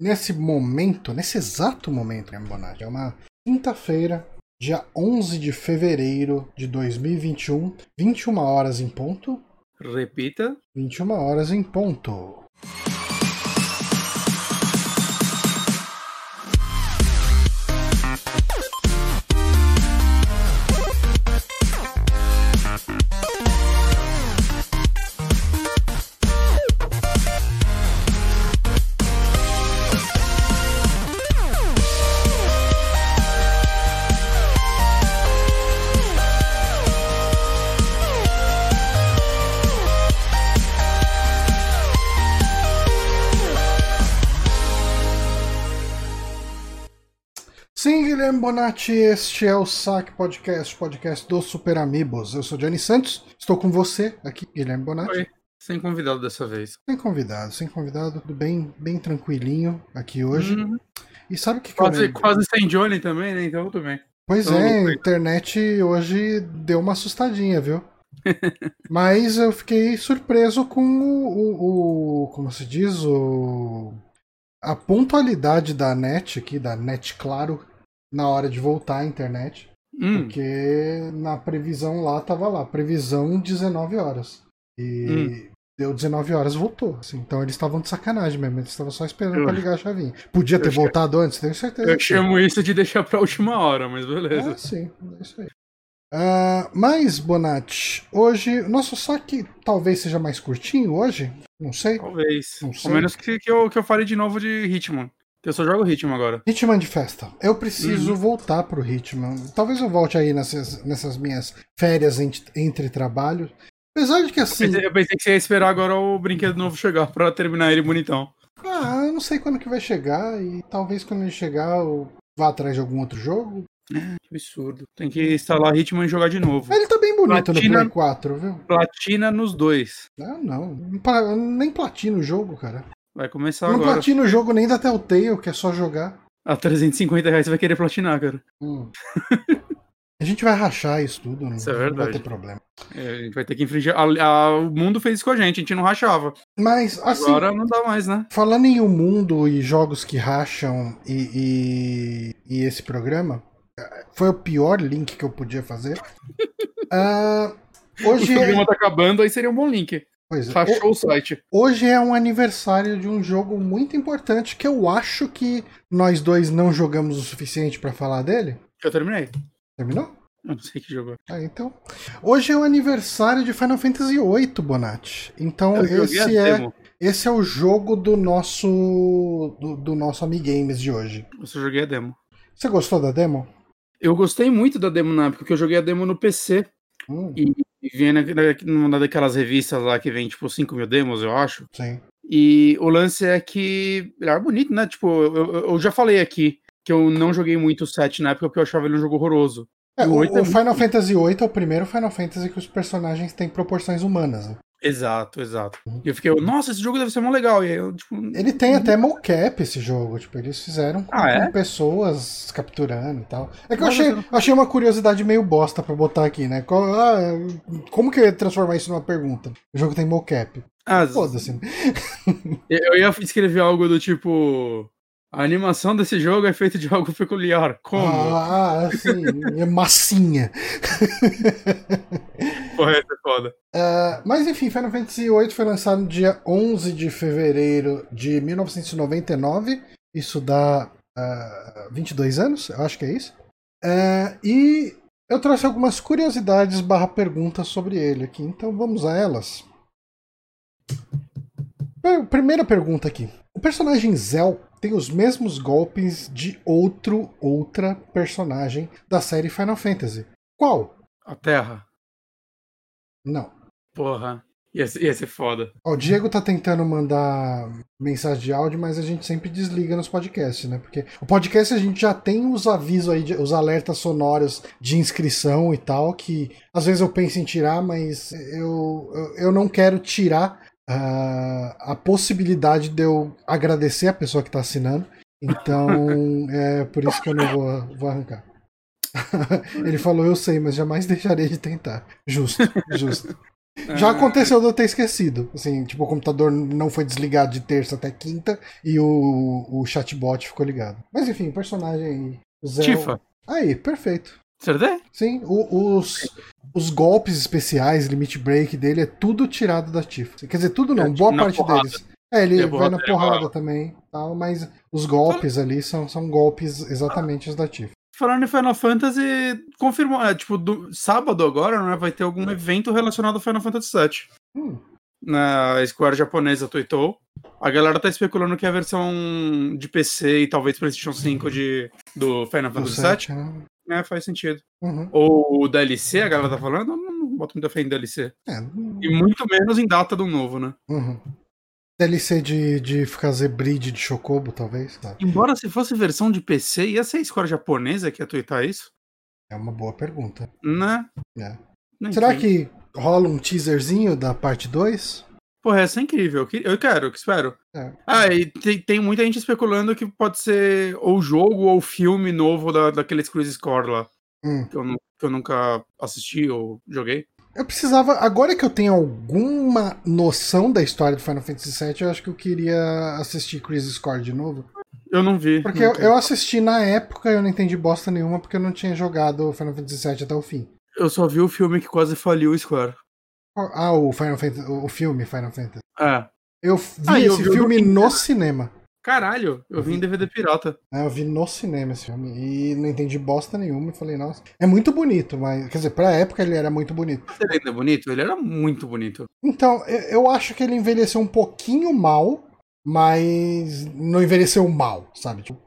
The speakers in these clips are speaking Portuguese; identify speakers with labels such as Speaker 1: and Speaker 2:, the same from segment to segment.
Speaker 1: nesse momento, nesse exato momento, Bonatti, é uma quinta-feira, dia 11 de fevereiro de 2021, 21 horas em ponto.
Speaker 2: Repita.
Speaker 1: 21 horas em ponto. Guilherme Bonatti, este é o Saque Podcast, podcast dos Super Amigos. Eu sou Johnny Santos, estou com você aqui, Guilherme Bonatti.
Speaker 2: Oi. Sem convidado dessa vez.
Speaker 1: Sem convidado, sem convidado, tudo bem, bem tranquilinho aqui hoje.
Speaker 2: Uhum.
Speaker 1: E sabe o que, que
Speaker 2: Quase,
Speaker 1: lembro?
Speaker 2: quase sem Johnny também, né? Então tudo bem.
Speaker 1: Pois
Speaker 2: Então,
Speaker 1: é, a internet hoje deu uma assustadinha, viu? Mas eu fiquei surpreso com o, o- o- como se diz, o a pontualidade da net aqui, da net claro, na hora de voltar à internet,
Speaker 2: Hum,
Speaker 1: porque na previsão lá tava lá, previsão 19 horas. E
Speaker 2: Hum.
Speaker 1: deu 19 horas, voltou. assim. então eles estavam de sacanagem mesmo, eles estavam só esperando
Speaker 2: Eu-
Speaker 1: pra ligar a chavinha. Podia ter
Speaker 2: eu chamo-
Speaker 1: voltado antes, tenho certeza.
Speaker 2: eu
Speaker 1: que
Speaker 2: chamo isso de deixar pra última hora, mas beleza.
Speaker 1: Ah, sim, é isso aí. Ah, mas, Bonatti, hoje, nosso saque talvez seja mais curtinho hoje, não sei.
Speaker 2: Talvez.
Speaker 1: Não sei.
Speaker 2: Ao menos que, que, eu, que eu fale de novo de Hitman. Eu só jogo Hitman agora.
Speaker 1: Hitman de festa. Eu preciso
Speaker 2: Uhum.
Speaker 1: voltar pro Hitman. Talvez eu volte aí nessas, nessas minhas férias ent- entre trabalhos. Apesar de que assim.
Speaker 2: Pensei- eu pensei que você ia esperar agora o brinquedo novo chegar pra terminar ele bonitão.
Speaker 1: Ah, eu não sei quando que vai chegar. E talvez quando ele chegar eu vá atrás de algum outro jogo.
Speaker 2: Que absurdo. Tem que instalar Hitman e jogar de novo.
Speaker 1: Ele tá bem bonito
Speaker 2: Platina-
Speaker 1: no Play 4, viu?
Speaker 2: Platina nos dois.
Speaker 1: Ah, não. Nem platino o jogo, cara.
Speaker 2: Vai começar
Speaker 1: não
Speaker 2: agora.
Speaker 1: platino o jogo nem da Telltale, que é só jogar.
Speaker 2: A 350 reais você vai querer platinar, cara.
Speaker 1: Hum. A gente vai rachar isso tudo, não,
Speaker 2: Isso é
Speaker 1: não vai
Speaker 2: verdade.
Speaker 1: ter problema.
Speaker 2: É, a gente vai ter que infringir. a- a- o mundo fez isso com a gente, a gente não rachava.
Speaker 1: Mas, assim,
Speaker 2: Agora não dá mais, né?
Speaker 1: falando em o mundo e jogos que racham e, e, e esse programa, foi o pior link que eu podia fazer. Ah,
Speaker 2: O
Speaker 1: hoje,
Speaker 2: programa
Speaker 1: é,
Speaker 2: tá acabando, aí seria um bom link.
Speaker 1: Pois é,
Speaker 2: o site.
Speaker 1: hoje é um aniversário de um jogo muito importante que eu acho que nós dois não jogamos o suficiente pra falar dele.
Speaker 2: Eu terminei.
Speaker 1: Terminou?
Speaker 2: Eu não sei que jogo. é.
Speaker 1: Ah, então. Hoje é o aniversário de Final Fantasy VIII, Bonatti. Então,
Speaker 2: Eu
Speaker 1: esse é,
Speaker 2: demo.
Speaker 1: esse é o jogo do nosso do, do nosso Amigames de hoje.
Speaker 2: Eu só joguei a demo.
Speaker 1: Você gostou da demo?
Speaker 2: Eu gostei muito da demo na época, porque eu joguei a demo no PC.
Speaker 1: Hum,
Speaker 2: E, e vem na- na- numa daquelas revistas lá que vem, tipo, 5 mil demos, eu acho.
Speaker 1: sim.
Speaker 2: E o lance é que ele era bonito, né? Tipo, eu, eu- já falei aqui que eu não joguei muito o 7 na época porque eu achava ele um jogo horroroso.
Speaker 1: É,
Speaker 2: O
Speaker 1: o,
Speaker 2: é
Speaker 1: Final
Speaker 2: muito-
Speaker 1: Fantasy VIII é o primeiro Final Fantasy que os personagens têm proporções humanas. né?
Speaker 2: Exato, exato.
Speaker 1: Uhum.
Speaker 2: E eu fiquei, nossa, esse jogo deve ser mó legal. E eu, tipo.
Speaker 1: Ele tem até mocap esse jogo, tipo, eles fizeram com,
Speaker 2: Ah, é?
Speaker 1: com pessoas capturando e tal. É que eu achei, achei uma curiosidade meio bosta pra botar aqui, né? Ah, como que eu ia transformar isso numa pergunta? O jogo tem mocap.
Speaker 2: Ah,
Speaker 1: Foda-se. né?
Speaker 2: eu ia escrever algo do tipo. A animação desse jogo é feita de algo peculiar. Como?
Speaker 1: Ah, assim, é massinha.
Speaker 2: Essa é foda.
Speaker 1: Ah, mas enfim, Final Fantasy VIII foi lançado no dia 11 de fevereiro de 1999. Isso dá ah, 22 anos, eu acho que é isso. Ah, e eu trouxe algumas curiosidades barra perguntas sobre ele aqui, então vamos a elas. Primeira pergunta aqui. O personagem Zell tem os mesmos golpes de outro outra personagem da série Final Fantasy. Qual?
Speaker 2: A Terra.
Speaker 1: Não.
Speaker 2: Porra. Ia ser, ia ser foda.
Speaker 1: Ó, o Diego tá tentando mandar mensagem de áudio, mas a gente sempre desliga nos podcasts, né? Porque o podcast a gente já tem os avisos aí, de- os alertas sonoros de inscrição e tal, que às vezes eu penso em tirar, mas eu, eu, eu não quero tirar ah, a possibilidade de eu agradecer a pessoa que tá assinando. Então é por isso que eu não vou, vou arrancar. Ele falou, eu sei, mas jamais deixarei de tentar. Justo, justo. Já aconteceu de eu ter esquecido. Assim, tipo, o computador não foi desligado de terça até quinta e o, o chatbot ficou ligado. Mas enfim, personagem Zé.
Speaker 2: Tifa.
Speaker 1: Aí, perfeito.
Speaker 2: Certeza?
Speaker 1: Sim, o- os, os golpes especiais, limit break dele é tudo tirado da Tifa. Quer dizer, tudo não,
Speaker 2: É,
Speaker 1: boa
Speaker 2: na
Speaker 1: parte
Speaker 2: porrada.
Speaker 1: deles. É, ele
Speaker 2: a
Speaker 1: vai na
Speaker 2: é
Speaker 1: porrada também, tal, mas os golpes ali são, são golpes exatamente os da Tifa.
Speaker 2: Falando em Final Fantasy, confirmou, é, tipo, do, sábado agora, né, vai ter algum evento relacionado ao Final Fantasy VII.
Speaker 1: Hum,
Speaker 2: Na Square japonesa tweetou. A galera tá especulando que é a versão de PC e talvez PlayStation 5 de, do Final Fantasy VII.
Speaker 1: né?
Speaker 2: É, faz sentido.
Speaker 1: Uhum.
Speaker 2: Ou o DLC, a galera tá falando, eu não, não boto muita fé em DLC.
Speaker 1: É, hum,
Speaker 2: E muito menos em data do novo, né?
Speaker 1: uhum. DLC de, de fazer breed de Chocobo, talvez. Tá.
Speaker 2: Embora se fosse versão de PC, ia ser a Square japonesa que ia tweetar isso?
Speaker 1: É uma boa pergunta.
Speaker 2: Né?
Speaker 1: É. Será que rola um teaserzinho da parte 2?
Speaker 2: Porra, essa é incrível. Eu que- Eu quero, eu espero.
Speaker 1: É.
Speaker 2: Ah, e tem, tem muita gente especulando que pode ser ou jogo ou filme novo da, daqueles Cruise Score lá.
Speaker 1: Hum.
Speaker 2: Que eu, que eu nunca assisti ou joguei.
Speaker 1: Eu precisava. Agora que eu tenho alguma noção da história do Final Fantasy VII, eu acho que eu queria assistir Crisis Score de novo.
Speaker 2: Eu não vi.
Speaker 1: Porque eu, eu assisti na época e eu não entendi bosta nenhuma porque eu não tinha jogado o Final Fantasy VII até o fim.
Speaker 2: Eu só vi o filme que quase faliu o Square.
Speaker 1: Ah, o Final Fantasy, o filme Final Fantasy.
Speaker 2: É.
Speaker 1: Eu vi
Speaker 2: Ah, eu
Speaker 1: esse
Speaker 2: vi o
Speaker 1: filme
Speaker 2: do-
Speaker 1: no cinema.
Speaker 2: Caralho, eu vi em DVD pirata.
Speaker 1: né? Eu vi no cinema esse filme e não entendi bosta nenhuma. E falei, nossa, é muito bonito, mas quer dizer, pra época ele era muito bonito.
Speaker 2: Ele ainda é bonito? Ele era muito bonito.
Speaker 1: Então, eu eu acho que ele envelheceu um pouquinho mal, mas não envelheceu mal, sabe? Tipo,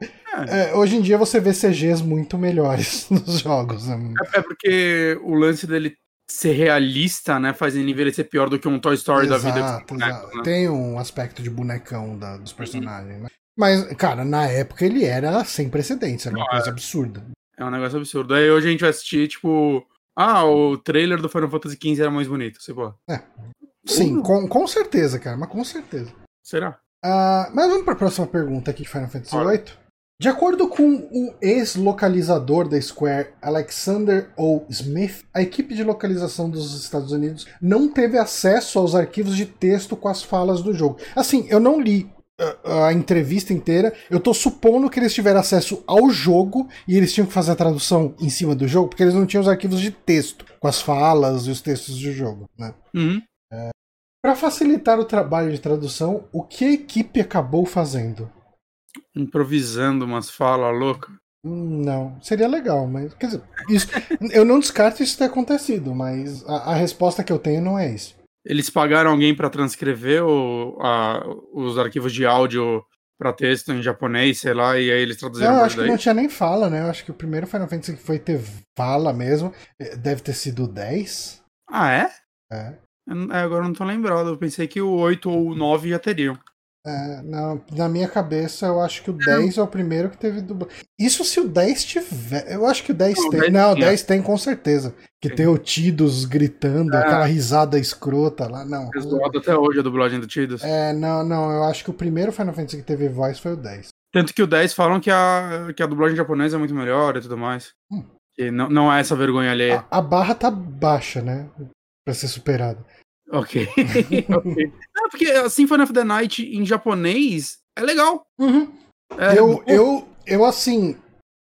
Speaker 1: é, hoje em dia você vê CGs muito melhores nos jogos. né?
Speaker 2: É, é porque o lance dele ser realista, né, faz ele envelhecer pior do que um Toy Story da vida.
Speaker 1: Exato, exato.
Speaker 2: né?
Speaker 1: Tem um aspecto de bonecão da- dos personagens. né? Mas, cara, na época ele era sem precedentes, era uma
Speaker 2: Não,
Speaker 1: coisa absurda.
Speaker 2: É um negócio absurdo. Aí hoje a gente vai assistir, tipo. Ah, o trailer do Final Fantasy XV era mais bonito. Sei lá.
Speaker 1: Sim,
Speaker 2: Uh.
Speaker 1: com, com certeza, cara, mas com certeza.
Speaker 2: Será?
Speaker 1: Ah, mas vamos para a próxima pergunta aqui de Final Fantasy. VIII. De acordo com o ex-localizador da Square, Alexander O. Smith, a equipe de localização dos Estados Unidos não teve acesso aos arquivos de texto com as falas do jogo. Assim, eu não li ah, a entrevista inteira, eu tô supondo que eles tiveram acesso ao jogo e eles tinham que fazer a tradução em cima do jogo, porque eles não tinham os arquivos de texto com as falas e os textos do jogo, né?
Speaker 2: Uhum.
Speaker 1: Para facilitar o trabalho de tradução, o que a equipe acabou fazendo?
Speaker 2: Improvisando umas falas loucas.
Speaker 1: Não, seria legal, mas quer dizer, isso, eu não descarto isso ter acontecido, mas a, a resposta que eu tenho não é isso.
Speaker 2: Eles pagaram alguém pra transcrever o, a- os arquivos de áudio pra texto em japonês, sei lá, e aí eles traduziram
Speaker 1: Eu acho que
Speaker 2: daí.
Speaker 1: não tinha nem fala, né? Eu acho que o primeiro Final Fantasy que foi ter fala mesmo eh, deve ter sido o 10.
Speaker 2: Ah, é?
Speaker 1: É.
Speaker 2: Eu é, Agora eu não tô lembrado. Eu pensei que o 8 ou o 9 já teriam.
Speaker 1: É, não, na minha cabeça, eu acho que o 10 é o primeiro que teve dublagem. Isso se o 10 tiver. Eu acho que o 10
Speaker 2: Não,
Speaker 1: tem.
Speaker 2: 10
Speaker 1: não, o
Speaker 2: tinha.
Speaker 1: 10 tem com certeza. Que
Speaker 2: Tem.
Speaker 1: tem o Tidus gritando,
Speaker 2: É.
Speaker 1: aquela risada escrota lá. Não.
Speaker 2: É zoado até hoje a dublagem do Tidus.
Speaker 1: É, não, não, eu acho que o primeiro Final Fantasy que teve voz foi o 10.
Speaker 2: Tanto que o 10 falam que a, que a dublagem japonesa é muito melhor e tudo mais.
Speaker 1: Hum.
Speaker 2: Que não, não é essa vergonha alheia.
Speaker 1: A, a barra tá baixa, né? Pra ser superada.
Speaker 2: Ok. ok. É, porque a Symphony of the Night em japonês é legal. É,
Speaker 1: eu, eu, eu, assim,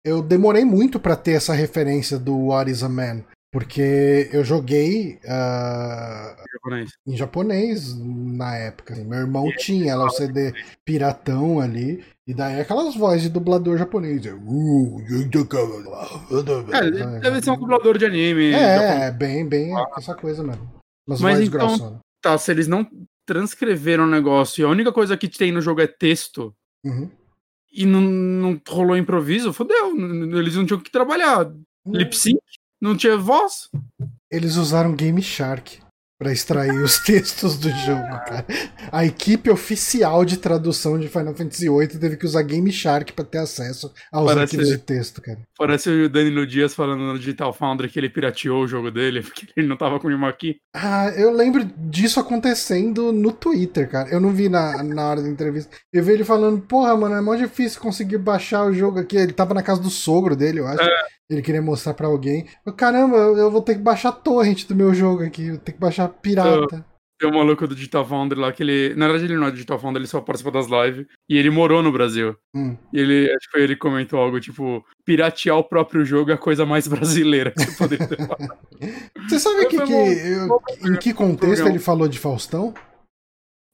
Speaker 1: eu demorei muito pra ter essa referência do What is a Man. Porque eu joguei ah,
Speaker 2: japonês.
Speaker 1: em japonês na época. assim. Meu irmão tinha lá o CD piratão ali. E daí aquelas vozes de dublador japonês. Uh,
Speaker 2: É, deve ser um dublador de anime. japonês.
Speaker 1: É, bem, bem essa coisa mesmo.
Speaker 2: Mas
Speaker 1: vozes
Speaker 2: então-
Speaker 1: grossonas.
Speaker 2: Tá, se eles não transcreveram o negócio e a única coisa que tem no jogo é texto
Speaker 1: Uhum.
Speaker 2: e não, não rolou improviso, fodeu. Eles não tinham que trabalhar. Lip sync? Não tinha voz?
Speaker 1: Eles usaram Game Shark pra extrair os textos do jogo, cara. A equipe oficial de tradução de Final Fantasy VIII teve que usar Game Shark pra ter acesso aos
Speaker 2: Parece-
Speaker 1: arquivos de texto, cara.
Speaker 2: Parece o Danilo Dias falando no Digital Foundry que ele pirateou o jogo dele, porque ele não tava com o aqui.
Speaker 1: Ah, eu lembro disso acontecendo no Twitter, cara. Eu não vi na, na hora da entrevista. Eu vi ele falando, porra, mano, é mó difícil conseguir baixar o jogo aqui. Ele tava na casa do sogro dele, eu acho. Ele queria mostrar pra alguém. Caramba, eu vou ter que baixar a torrent do meu jogo aqui. Eu tenho que baixar pirata.
Speaker 2: Tem um maluco do Digital Foundry lá que ele. Na verdade, ele não é Digital Foundry, ele só participa das lives. E ele morou no Brasil.
Speaker 1: Hum.
Speaker 2: E ele, acho que ele comentou algo tipo: piratear o próprio jogo é a coisa mais brasileira que você poderia ter.
Speaker 1: Você sabe que, que, eu, em que contexto ele falou de Faustão?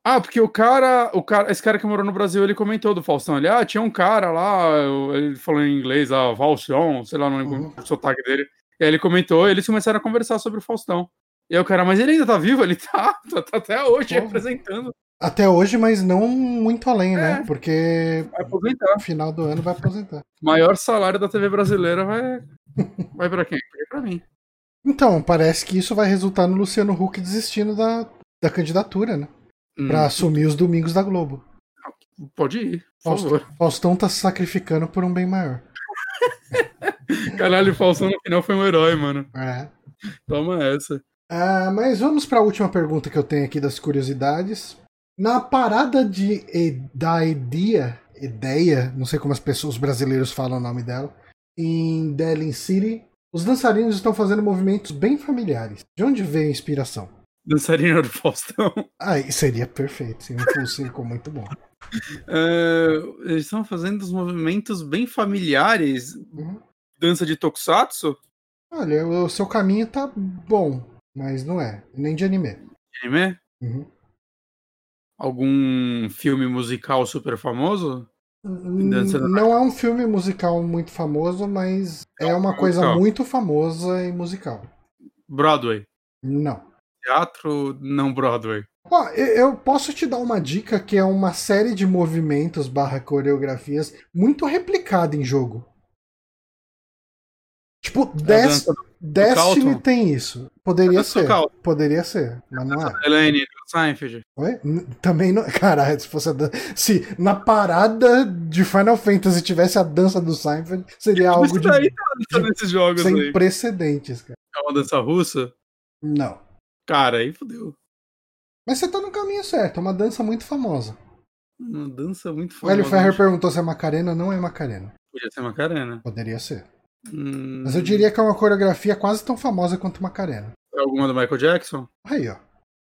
Speaker 2: Ah, porque o cara, o cara, esse cara que morou no Brasil, ele comentou do Faustão. Ele, ah, tinha um cara lá, ele falou em inglês, ah, Valson, sei lá, não lembro uhum. o sotaque dele. E aí ele comentou, e eles começaram a conversar sobre o Faustão. E aí o cara, mas ele ainda tá vivo? Ele tá, tá, tá até hoje Pô. representando.
Speaker 1: Até hoje, mas não muito além, né? é, né? Porque
Speaker 2: vai aposentar.
Speaker 1: no final do ano vai aposentar.
Speaker 2: Maior salário da TV brasileira vai, vai pra quem? Vai pra mim.
Speaker 1: Então, parece que isso vai resultar no Luciano Huck desistindo da, da candidatura, né? Hum. Pra assumir os domingos da Globo.
Speaker 2: Pode ir, por
Speaker 1: Faustão,
Speaker 2: favor.
Speaker 1: Faustão tá se sacrificando por um bem maior.
Speaker 2: Caralho, Faustão no final foi um herói, mano.
Speaker 1: É.
Speaker 2: Toma essa.
Speaker 1: Ah, mas vamos para a última pergunta que eu tenho aqui das curiosidades. Na parada de da Edia, Ideia, não sei como as pessoas os brasileiros falam o nome dela, em Delhin City, os dançarinos estão fazendo movimentos bem familiares. De onde veio a inspiração?
Speaker 2: Dançarina do Faustão.
Speaker 1: Ah, seria perfeito, seria um full muito bom.
Speaker 2: Uh, eles estão fazendo os movimentos bem familiares. Uhum. Dança de Tokusatsu?
Speaker 1: Olha, o seu caminho tá bom. Mas não é. Nem de anime.
Speaker 2: De anime?
Speaker 1: Uhum.
Speaker 2: Algum filme musical super famoso?
Speaker 1: Não é um filme musical muito famoso, mas é, é uma coisa musical. muito famosa e musical.
Speaker 2: Broadway?
Speaker 1: Não.
Speaker 2: Teatro não Broadway?
Speaker 1: Ó, eu posso te dar uma dica que é uma série de movimentos barra coreografias muito replicada em jogo. Tipo, Des Destiny tem isso. Poderia ser. Poderia ser, mas não é.
Speaker 2: Elaine do Seinfeld.
Speaker 1: Oi? Também não. Caralho, se fosse a dan... Se na parada de Final Fantasy tivesse a dança do Seinfeld, seria algo de,
Speaker 2: daí tá de... nesses jogos
Speaker 1: sem
Speaker 2: aí.
Speaker 1: precedentes, cara.
Speaker 2: É uma dança russa?
Speaker 1: Não.
Speaker 2: Cara, aí fodeu.
Speaker 1: Mas você tá no caminho certo, é uma dança muito famosa.
Speaker 2: Uma dança muito famosa.
Speaker 1: O Hélio Ferrer perguntou se é Macarena, não é Macarena.
Speaker 2: Podia ser Macarena.
Speaker 1: Poderia ser.
Speaker 2: Hum...
Speaker 1: Mas eu diria que é uma coreografia quase tão famosa quanto Macarena.
Speaker 2: É alguma do Michael Jackson?
Speaker 1: Aí, ó.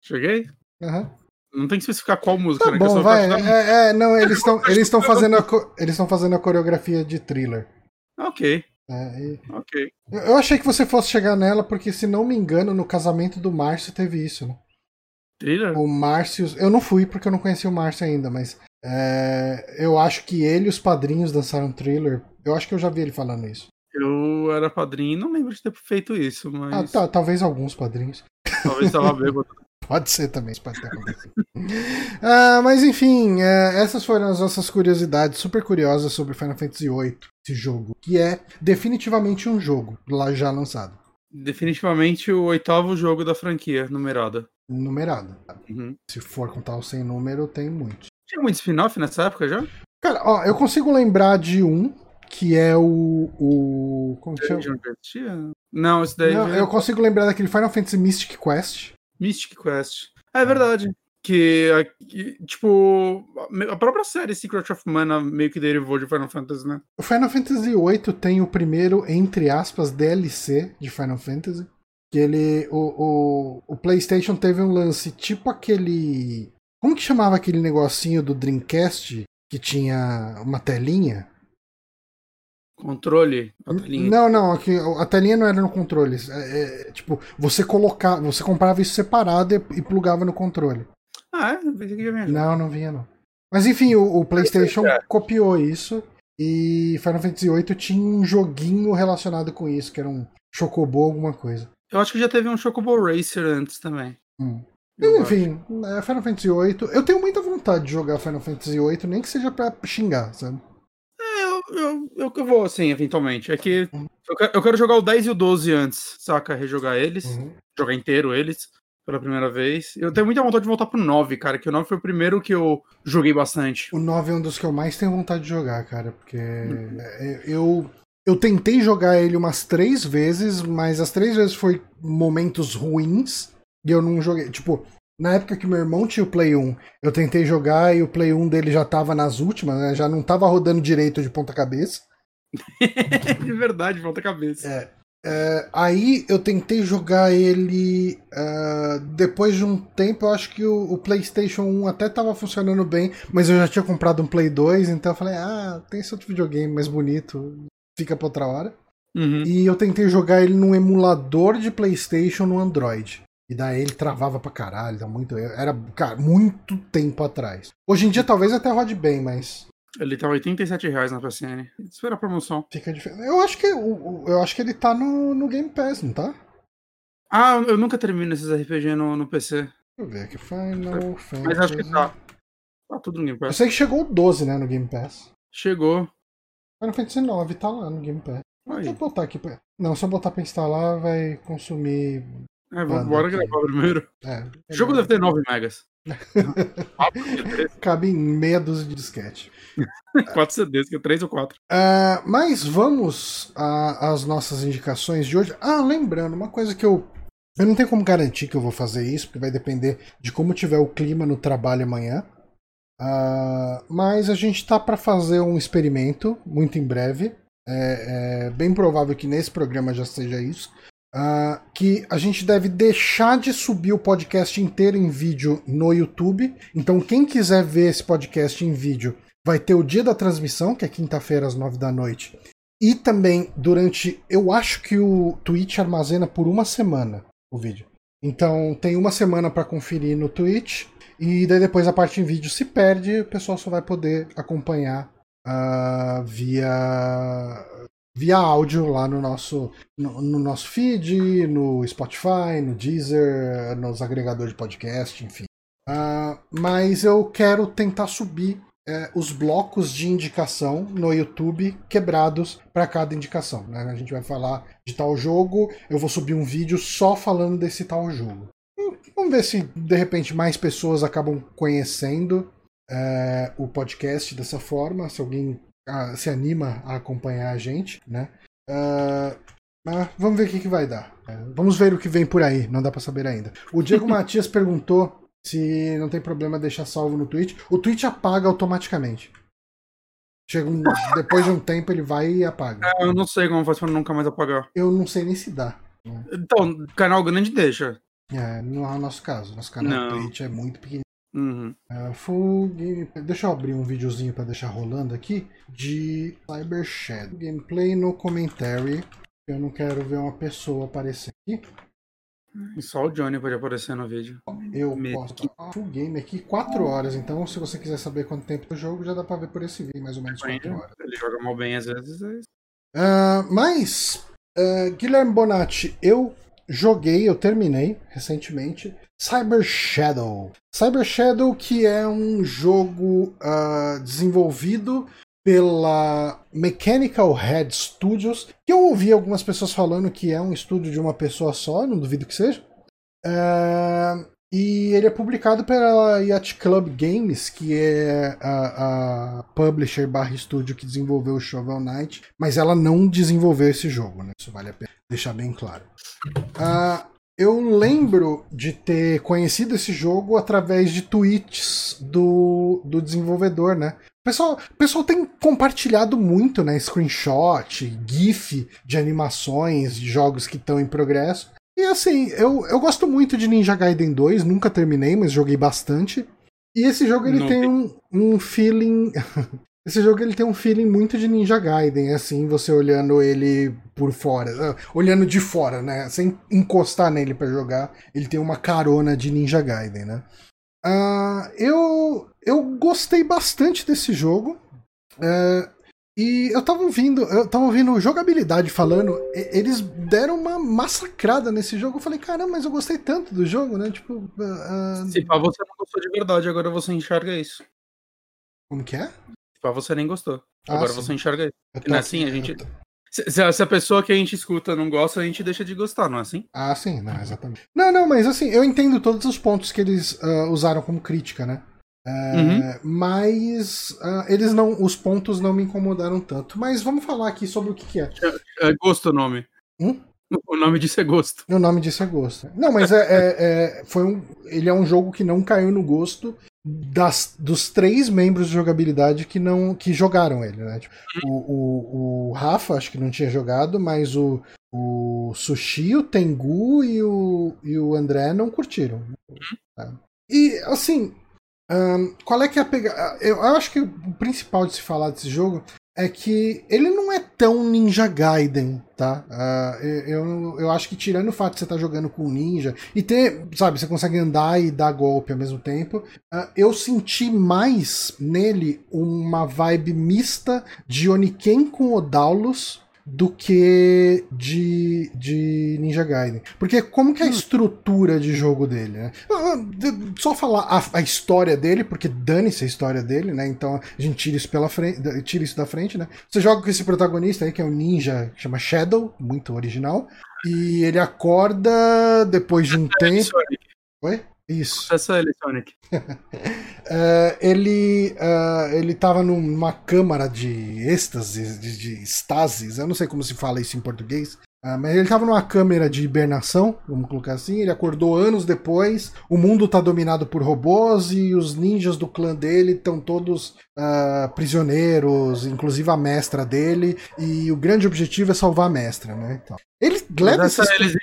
Speaker 2: Cheguei?
Speaker 1: Uhum.
Speaker 2: Não tem que especificar qual música,
Speaker 1: tá
Speaker 2: né?
Speaker 1: Bom, vai. É, é, não, eles estão eles estão fazendo a eles estão fazendo a coreografia de thriller.
Speaker 2: Ok.
Speaker 1: É, e...
Speaker 2: Ok.
Speaker 1: Eu, eu, achei que você fosse chegar nela porque se não me engano no casamento do Márcio teve isso, né?
Speaker 2: Thriller?
Speaker 1: O Márcio, eu não fui porque eu não conhecia o Márcio ainda, mas é, eu acho que ele e os padrinhos dançaram Thriller. Eu acho que eu já vi ele falando isso.
Speaker 2: Eu era padrinho, não lembro de ter feito isso, mas.
Speaker 1: Ah, tá, talvez alguns padrinhos.
Speaker 2: Talvez tava bêbado.
Speaker 1: pode ser também, isso pode ter acontecido. ah, mas enfim, é, essas foram as nossas curiosidades super curiosas sobre Final Fantasy VIII, esse jogo, que é definitivamente um jogo lá já lançado.
Speaker 2: Definitivamente o oitavo jogo da franquia, numerada.
Speaker 1: Numerada.
Speaker 2: Uhum.
Speaker 1: Se for contar o sem número, tem muitos.
Speaker 2: Tinha muito spin-off nessa época já?
Speaker 1: Cara, ó, eu consigo lembrar de um que é o. o como que chama?
Speaker 2: Não, esse daí. Não,
Speaker 1: eu consigo lembrar daquele Final Fantasy Mystic Quest.
Speaker 2: Mystic Quest. É verdade. Que, tipo, a própria série Secret of Mana meio que derivou de Final Fantasy, né?
Speaker 1: O Final Fantasy VIII tem o primeiro, entre aspas, DLC de Final Fantasy. Que ele. O, o, o PlayStation teve um lance tipo aquele. Como que chamava aquele negocinho do Dreamcast que tinha uma telinha?
Speaker 2: Controle? A telinha.
Speaker 1: Não, não, aqui, a telinha não era no controle. É, é, tipo, você colocava, você comprava isso separado e, e plugava no controle.
Speaker 2: Ah, é? Pensei que já vinha.
Speaker 1: Não, não vinha não. Mas enfim, o, o PlayStation é. copiou isso e Final Fantasy VIII tinha um joguinho relacionado com isso, que era um Chocobo alguma coisa.
Speaker 2: Eu acho que já teve um Chocobo Racer antes também.
Speaker 1: Hum. Enfim, é, Final Fantasy VIII. Eu tenho muita vontade de jogar Final Fantasy VIII, nem que seja pra xingar, sabe?
Speaker 2: Eu, eu, eu vou, assim, eventualmente. É que uhum. eu, quero, eu quero jogar o 10 e o 12 antes, saca? Rejogar eles, uhum. jogar inteiro eles pela primeira vez. Eu tenho muita vontade de voltar pro 9, cara, que o 9 foi o primeiro que eu joguei bastante.
Speaker 1: O 9 é um dos que eu mais tenho vontade de jogar, cara, porque uhum. eu, eu tentei jogar ele umas três vezes, mas as três vezes foi momentos ruins e eu não joguei. Tipo, na época que meu irmão tinha o Play 1, eu tentei jogar e o Play 1 dele já tava nas últimas, né? Já não tava rodando direito de ponta cabeça.
Speaker 2: De verdade, falta cabeça.
Speaker 1: É, é, aí eu tentei jogar ele uh, depois de um tempo. Eu acho que o, o, PlayStation 1 até tava funcionando bem, mas eu já tinha comprado um Play 2, então eu falei: ah, tem esse outro videogame mais bonito, fica pra outra hora.
Speaker 2: Uhum.
Speaker 1: E eu tentei jogar ele num emulador de PlayStation no Android. E daí ele travava pra caralho, tá muito, era cara, muito tempo atrás. Hoje em dia talvez até rode bem, mas
Speaker 2: ele tá 87 reais na PCN. Espera a promoção.
Speaker 1: Fica diferente. Eu acho que eu acho que ele tá no, no Game Pass, não tá?
Speaker 2: Ah, eu nunca termino esses RPG no, no PC.
Speaker 1: Deixa eu ver aqui. Final Fantasy.
Speaker 2: Mas acho que tá. Tá tudo no Game Pass.
Speaker 1: Eu sei que chegou o 12, né, no Game Pass.
Speaker 2: Chegou.
Speaker 1: Final Fantasy 9 tá lá no Game Pass. Vou botar aqui pra... Não, se eu botar pra instalar, vai consumir.
Speaker 2: É, bora gravar primeiro.
Speaker 1: É.
Speaker 2: O jogo deve ter 9 megas.
Speaker 1: Cabe em meia dúzia de disquete.
Speaker 2: 4 CDs, que é 3 ou 4.
Speaker 1: Uh, mas vamos às nossas indicações de hoje. Ah, lembrando, uma coisa que eu. Eu não tenho como garantir que eu vou fazer isso, porque vai depender de como tiver o clima no trabalho amanhã. Uh, mas a gente tá para fazer um experimento muito em breve. É, é, bem provável que nesse programa já seja isso. Uh, que a gente deve deixar de subir o podcast inteiro em vídeo no YouTube. Então, quem quiser ver esse podcast em vídeo, vai ter o dia da transmissão, que é quinta-feira às nove da noite. E também durante. Eu acho que o Twitch armazena por uma semana o vídeo. Então, tem uma semana para conferir no Twitch. E daí depois a parte em vídeo se perde, o pessoal só vai poder acompanhar uh, via via áudio lá no nosso, no, no, nosso feed, no Spotify, no Deezer, nos agregadores de podcast, enfim. Uh, mas eu quero tentar subir é, os blocos de indicação no YouTube quebrados para cada indicação. Né? A gente vai falar de tal jogo, eu vou subir um vídeo só falando desse tal jogo. Hum, vamos ver se de repente mais pessoas acabam conhecendo é, o podcast dessa forma, se alguém a, se anima a acompanhar a gente, né? Uh, mas vamos ver o que, que vai dar. É, vamos ver o que vem por aí, não dá para saber ainda. O Diego Matias perguntou se não tem problema deixar salvo no Twitch. O Twitch apaga automaticamente. Chega um, depois de um tempo ele vai e apaga.
Speaker 2: É, eu não sei como faz pra nunca mais apagar.
Speaker 1: Eu não sei nem se dá.
Speaker 2: Né? Então, canal grande deixa.
Speaker 1: É, não é o nosso caso. Nosso canal
Speaker 2: não.
Speaker 1: Twitch é muito pequenininho.
Speaker 2: Uhum.
Speaker 1: Uh, full game... Deixa eu abrir um videozinho para deixar rolando aqui de Cyber Shadow. Gameplay no commentary. Eu não quero ver uma pessoa aparecer aqui.
Speaker 2: Só o Johnny pode aparecer no vídeo.
Speaker 1: Eu posso. Full game aqui, 4 horas. Então, se você quiser saber quanto tempo do jogo, já dá pra ver por esse vídeo, mais ou menos 4 horas.
Speaker 2: Ele joga mal bem às vezes.
Speaker 1: É uh, mas, uh, Guilherme Bonatti, eu joguei, eu terminei recentemente Cyber Shadow. Cyber Shadow, que é um jogo uh, desenvolvido pela Mechanical Head Studios, que eu ouvi algumas pessoas falando que é um estúdio de uma pessoa só, não duvido que seja. Uh, e ele é publicado pela Yacht Club Games, que é a, a publisher barra estúdio que desenvolveu o Shovel Knight, mas ela não desenvolveu esse jogo, né? Isso vale a pena deixar bem claro. Uh, eu lembro de ter conhecido esse jogo através de tweets do, do desenvolvedor, né? O pessoal, pessoal tem compartilhado muito, né? Screenshot, GIF de animações de jogos que estão em progresso. E assim, eu, eu gosto muito de Ninja Gaiden 2, nunca terminei, mas joguei bastante. E esse jogo ele Não tem um, um feeling. Esse jogo ele tem um feeling muito de Ninja Gaiden, assim, você olhando ele por fora, uh, olhando de fora, né? Sem encostar nele para jogar, ele tem uma carona de Ninja Gaiden, né? Uh, eu, eu gostei bastante desse jogo. Uh, e eu tava ouvindo, eu tava ouvindo jogabilidade falando, eles deram uma massacrada nesse jogo. Eu falei, caramba, mas eu gostei tanto do jogo, né? Tipo. Uh,
Speaker 2: Se pra você não gostou de verdade, agora você enxerga isso.
Speaker 1: Como que é?
Speaker 2: Pra você nem gostou. Ah, Agora sim. você enxerga isso. Não é assim? A gente. Se, a, se, a pessoa que a gente escuta não gosta, a gente deixa de gostar, não é assim?
Speaker 1: Ah, sim, não, exatamente. Não, não, mas assim, eu entendo todos os pontos que eles uh, usaram como crítica, né? Uh, uhum. Mas uh, eles não. Os pontos não me incomodaram tanto. Mas vamos falar aqui sobre o que, que é.
Speaker 2: É, é gosto o nome.
Speaker 1: Hum?
Speaker 2: O nome disso é gosto.
Speaker 1: O nome disso é gosto. Não, mas é, é, é, foi um, ele é um jogo que não caiu no gosto das, dos três membros de jogabilidade que não que jogaram ele, né? Tipo, o, o, o, Rafa acho que não tinha jogado, mas o, o Sushi, o Tengu e o, e o André não curtiram. Né? E assim, um, qual é que é a pegada? Eu, eu acho que o principal de se falar desse jogo é que ele não é tão Ninja Gaiden, tá? Uh, eu, eu acho que tirando o fato de você estar tá jogando com ninja e ter, sabe, você consegue andar e dar golpe ao mesmo tempo, uh, eu senti mais nele uma vibe mista de Oniken com Odalus do que de, de Ninja Gaiden. Porque como que é a hum. estrutura de jogo dele, né? Só falar a, a história dele, porque dane-se a história dele, né? Então a gente tira isso pela frente, tira isso da frente, né? Você joga com esse protagonista aí, que é um ninja, que chama Shadow, muito original, e ele acorda depois de um tempo... Oi? Isso.
Speaker 2: Essa é ele, Sonic.
Speaker 1: uh, ele uh, ele tava numa câmara de êxtase, de, de estases, eu não sei como se fala isso em português, Uh, mas ele estava numa câmera de hibernação, vamos colocar assim. Ele acordou anos depois. O mundo está dominado por robôs e os ninjas do clã dele estão todos uh, prisioneiros, inclusive a mestra dele. E o grande objetivo é salvar a mestra, né? Então, ele leva essa eles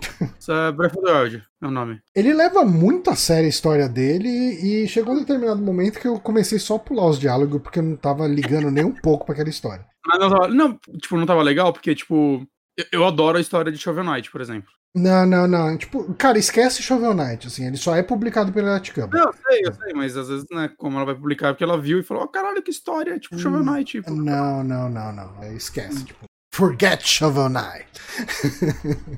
Speaker 2: Isso é Breath of the Wild, é o nome.
Speaker 1: Ele leva muito a sério a história dele e chegou um determinado momento que eu comecei só a pular os diálogos porque eu não tava ligando nem um pouco para aquela história.
Speaker 2: Mas não, tava, não, tipo, não tava legal porque, tipo, eu, eu adoro a história de Shovel Knight, por exemplo.
Speaker 1: Não, não, não. Tipo, cara, esquece Shovel Knight, assim, ele só é publicado pela Atcamba.
Speaker 2: Não, eu sei, eu sei, mas às vezes, né, como ela vai publicar, porque ela viu e falou, oh, caralho, que história, tipo, Shovel hum, Knight. Tipo,
Speaker 1: não, não, não, não. Esquece, tipo, forget Shovel Knight.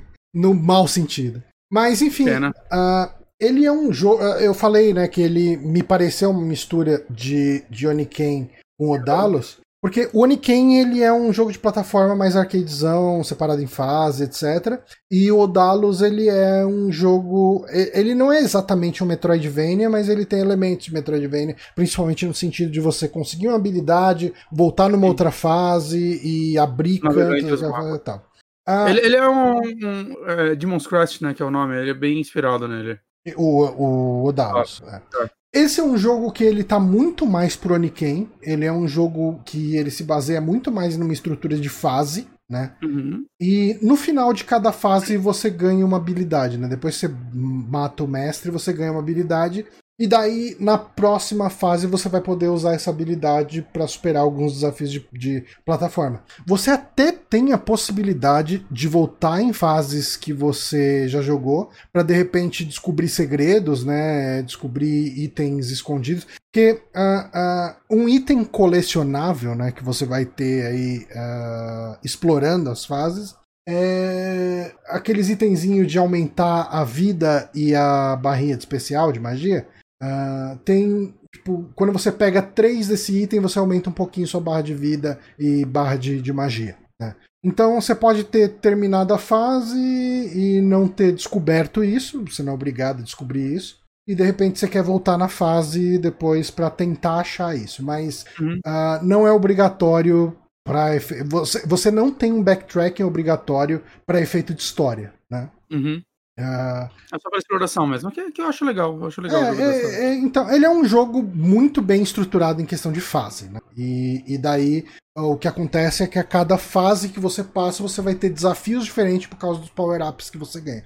Speaker 1: no mau sentido. Mas, enfim, uh, ele é um jogo. Uh, eu falei, né, que ele me pareceu uma mistura de, de Oniken com Odalos. Porque o Oniken ele é um jogo de plataforma mais arcadezão, separado em fase, etc. E o Odalus ele é um jogo, ele não é exatamente um Metroidvania, mas ele tem elementos de Metroidvania, principalmente no sentido de você conseguir uma habilidade, voltar numa Sim. outra fase e abrir cantos e tal.
Speaker 2: Ah, ele, ele, é um, um é, Demon's Crest, né, que é o nome, ele é bem inspirado nele.
Speaker 1: O, o, o Dallas. Ah, é. é. Esse é um jogo que ele tá muito mais pro Oniken. Ele é um jogo que ele se baseia muito mais numa estrutura de fase, né?
Speaker 2: Uhum.
Speaker 1: E no final de cada fase você ganha uma habilidade, né? Depois você mata o mestre, você ganha uma habilidade e daí, na próxima fase, você vai poder usar essa habilidade para superar alguns desafios de, de, plataforma. Você até tem a possibilidade de voltar em fases que você já jogou, para de repente descobrir segredos, né? Descobrir itens escondidos. Porque uh, uh, um item colecionável, né? Que você vai ter aí uh, explorando as fases, é aqueles itenzinhos de aumentar a vida e a barrinha de especial de magia. Uh, tem. Tipo, quando você pega três desse item, você aumenta um pouquinho sua barra de vida e barra de, de magia. Né? Então você pode ter terminado a fase e não ter descoberto isso, você não é obrigado a descobrir isso. E de repente você quer voltar na fase depois para tentar achar isso. Mas uhum. uh, não é obrigatório para efe... você, você não tem um backtracking obrigatório para efeito de história. Né?
Speaker 2: Uhum. É só para exploração mesmo, que, que eu acho legal. Eu acho legal
Speaker 1: é, é, é, então, ele é um jogo muito bem estruturado em questão de fase. Né? E, e daí o que acontece é que a cada fase que você passa, você vai ter desafios diferentes por causa dos power-ups que você ganha.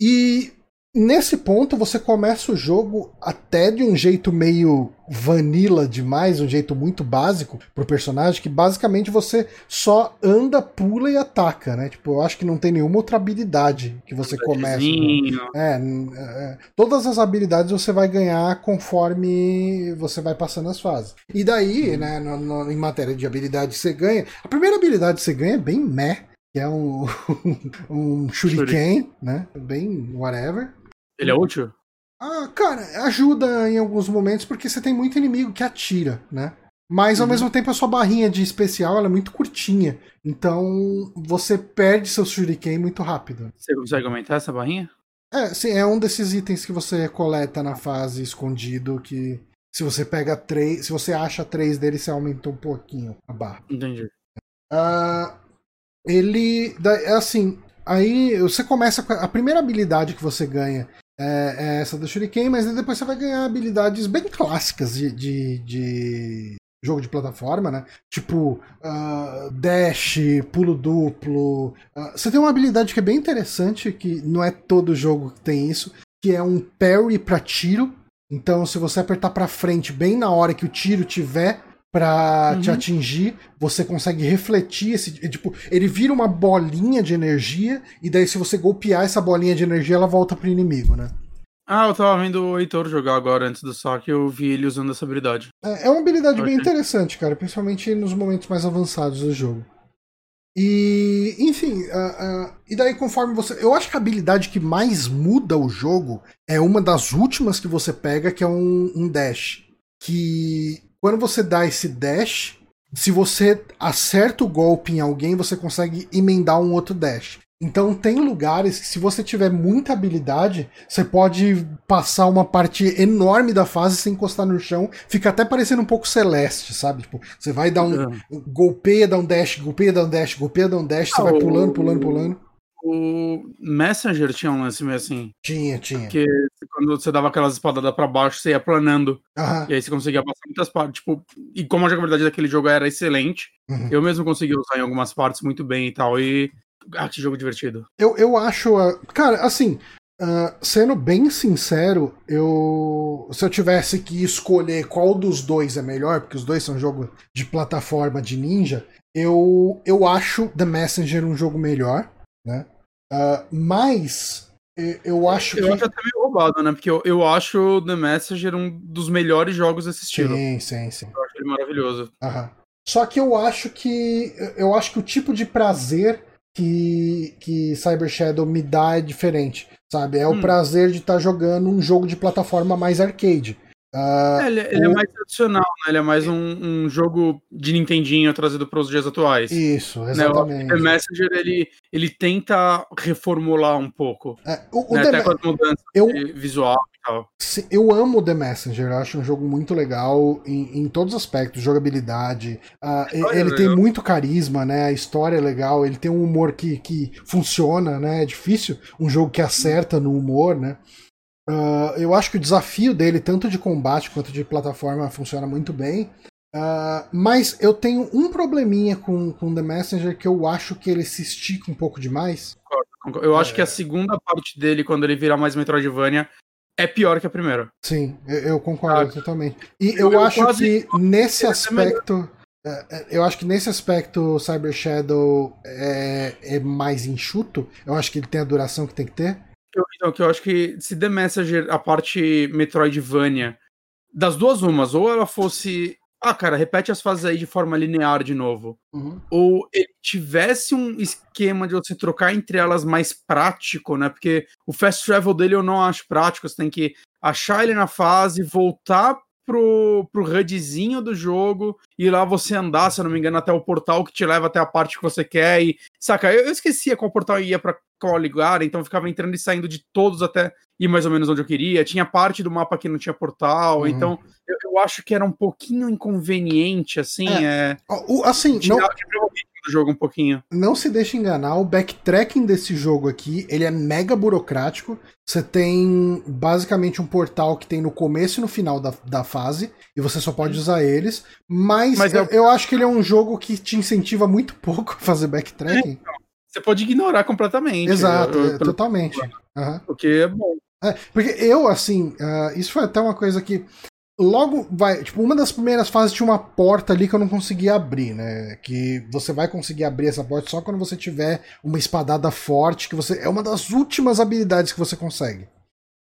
Speaker 1: E nesse ponto você começa o jogo até de um jeito meio vanilla demais, um jeito muito básico pro personagem, que basicamente você só anda, pula e ataca, né? Tipo, eu acho que não tem nenhuma outra habilidade que você começa. Né? É, é, todas as habilidades você vai ganhar conforme você vai passando as fases. E daí, hum. né, no, no, em matéria de habilidade que você ganha, a primeira habilidade que você ganha é bem meh, que é um, um shuriken, né? Bem whatever.
Speaker 2: Ele é útil?
Speaker 1: Ah, cara, ajuda em alguns momentos porque você tem muito inimigo que atira, né? Mas ao uhum. mesmo tempo a sua barrinha de especial é muito curtinha. Então você perde seu shuriken muito rápido.
Speaker 2: Você consegue aumentar essa barrinha?
Speaker 1: É, sim, é um desses itens que você coleta na fase escondido que se você pega três, se você acha três deles, você aumenta um pouquinho a barra.
Speaker 2: Entendi.
Speaker 1: Uh, ele, é assim, aí você começa com a primeira habilidade que você ganha é, é essa do Shuriken, mas depois você vai ganhar habilidades bem clássicas de, de, de jogo de plataforma, né? Tipo, uh, dash, pulo duplo. Uh, você tem uma habilidade que é bem interessante, que não é todo jogo que tem isso, que é um parry para tiro. Então, se você apertar para frente bem na hora que o tiro tiver para uhum. te atingir, você consegue refletir esse, tipo, ele vira uma bolinha de energia e daí se você golpear essa bolinha de energia, ela volta pro inimigo, né?
Speaker 2: Ah, eu tava vendo o Heitor jogar agora antes do saque eu vi ele usando essa habilidade.
Speaker 1: É, é uma habilidade bem interessante, cara, principalmente nos momentos mais avançados do jogo. E, enfim, uh, uh, e daí conforme você. Eu acho que a habilidade que mais muda o jogo é uma das últimas que você pega, que é um, um dash. Que quando você dá esse dash, se você acerta o golpe em alguém, você consegue emendar um outro dash. Então tem lugares que se você tiver muita habilidade, você pode passar uma parte enorme da fase sem encostar no chão, fica até parecendo um pouco celeste, sabe? Tipo, você vai dar um é. golpeia, dá um dash, golpeia, dá um dash, golpeia, dá um dash, você ah, vai pulando, pulando, pulando.
Speaker 2: O Messenger tinha um lance meio assim.
Speaker 1: Tinha, tinha.
Speaker 2: Que quando você dava aquelas espadadas pra baixo, você ia planando. Uhum. E aí você conseguia passar muitas partes. Tipo, e como a jogabilidade daquele jogo era excelente, uhum. eu mesmo conseguia usar em algumas partes muito bem e tal. E ah, que jogo divertido.
Speaker 1: Eu, eu acho. Cara, assim, uh, sendo bem sincero, eu. Se eu tivesse que escolher qual dos dois é melhor, porque os dois são jogos de plataforma de ninja, eu, eu acho The Messenger um jogo melhor, né? Uh, mas eu acho
Speaker 2: eu que. Eu acho até meio roubado, né? Porque eu, eu acho The Messenger um dos melhores jogos desse estilo.
Speaker 1: Sim, sim, sim.
Speaker 2: Eu acho ele maravilhoso.
Speaker 1: Só que eu acho que. Eu acho que o tipo de prazer que, que Cyber Shadow me dá é diferente, sabe? É hum. o prazer de estar tá jogando um jogo de plataforma mais arcade.
Speaker 2: Uh, é, ele, ele é o... é mais tradicional, né? Ele é mais um, um jogo de Nintendinho trazido para os dias atuais.
Speaker 1: Isso, exatamente.
Speaker 2: Né? O The Messenger ele, ele tenta reformular um pouco. É, o, o né? Até com as mudanças eu... visual e tal.
Speaker 1: Eu amo The Messenger, eu acho um jogo muito legal em, em todos os aspectos, jogabilidade. Uh, ele é tem muito carisma, né? A história é legal, ele tem um humor que, que funciona, né? É difícil um jogo que acerta no humor, né? Uh, eu acho que o desafio dele, tanto de combate quanto de plataforma, funciona muito bem. Uh, mas eu tenho um probleminha com, com The Messenger que eu acho que ele se estica um pouco demais.
Speaker 2: Eu acho é... que a segunda parte dele, quando ele virar mais Metroidvania, é pior que a primeira.
Speaker 1: Sim, eu, eu concordo ah, totalmente. E eu, eu acho quase... que nesse aspecto. Eu acho que nesse aspecto Cyber Shadow é, é mais enxuto. Eu acho que ele tem a duração que tem que ter
Speaker 2: eu, então, que eu acho que se The Messenger, a parte Metroidvania, das duas umas, ou ela fosse. Ah, cara, repete as fases aí de forma linear de novo. Uhum. Ou ele tivesse um esquema de você trocar entre elas mais prático, né? Porque o fast travel dele eu não acho prático. Você tem que achar ele na fase, voltar pro, pro HUDzinho do jogo e lá você andar, se eu não me engano, até o portal que te leva até a parte que você quer. E, saca, eu, eu esquecia qual portal ia pra qual lugar, então eu ficava entrando e saindo de todos até ir mais ou menos onde eu queria. Tinha parte do mapa que não tinha portal, uhum. então eu, eu, acho que era um pouquinho inconveniente, assim. É,
Speaker 1: é... O, assim, não
Speaker 2: do jogo um pouquinho.
Speaker 1: Não se deixe enganar, o backtracking desse jogo aqui, ele é mega burocrático. Você tem basicamente um portal que tem no começo e no final da, da fase, e você só pode usar eles. Mas, mas eu, eu, eu acho que ele é um jogo que te incentiva muito pouco a fazer backtracking. É,
Speaker 2: você pode ignorar completamente.
Speaker 1: Exato, eu, eu, totalmente.
Speaker 2: Uhum. Porque é bom.
Speaker 1: É, porque eu, assim, uh, isso foi até uma coisa que logo vai, tipo, uma das primeiras fases tinha uma porta ali que eu não conseguia abrir, né? Que você vai conseguir abrir essa porta só quando você tiver uma espadada forte, que você é uma das últimas habilidades que você consegue.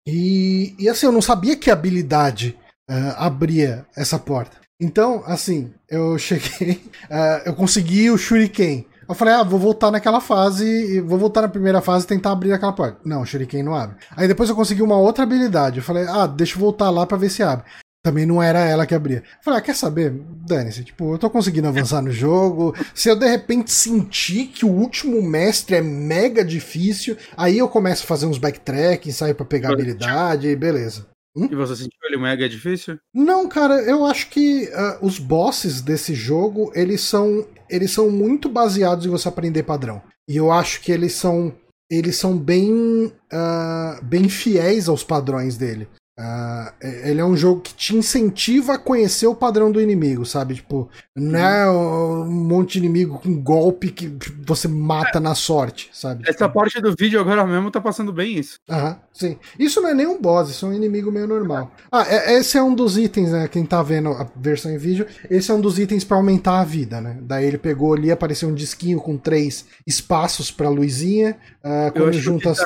Speaker 1: E, e assim, eu não sabia que habilidade uh, abria essa porta. Então, assim, eu cheguei, uh, eu consegui o Shuriken. Eu falei, ah, vou voltar naquela fase, vou voltar na primeira fase e tentar abrir aquela porta. Não, o Shuriken não abre. Aí depois eu consegui uma outra habilidade. Eu falei, ah, deixa eu voltar lá pra ver se abre. Também não era ela que abria. Eu falei, ah, quer saber? Dane-se, tipo, eu tô conseguindo avançar no jogo. Se eu de repente sentir que o último mestre é mega difícil, aí eu começo a fazer uns backtracking, saio pra pegar habilidade, e beleza.
Speaker 2: Hum? E você sentiu ele mega difícil?
Speaker 1: Não, cara, eu acho que uh, os bosses desse jogo, eles são, eles são muito baseados em você aprender padrão. E eu acho que eles são eles são bem, uh, bem fiéis aos padrões dele. Uh, ele é um jogo que te incentiva a conhecer o padrão do inimigo, sabe? Tipo, não é um monte de inimigo com golpe que você mata é. na sorte, sabe?
Speaker 2: Essa
Speaker 1: tipo,
Speaker 2: parte do vídeo agora mesmo tá passando bem isso.
Speaker 1: Aham, sim. Isso não é nem um boss, isso é um inimigo meio normal. Ah, é, esse é um dos itens, né? Quem tá vendo a versão em vídeo, esse é um dos itens para aumentar a vida, né? Daí ele pegou ali, apareceu um disquinho com três espaços pra luzinha. Uh, quando junta as.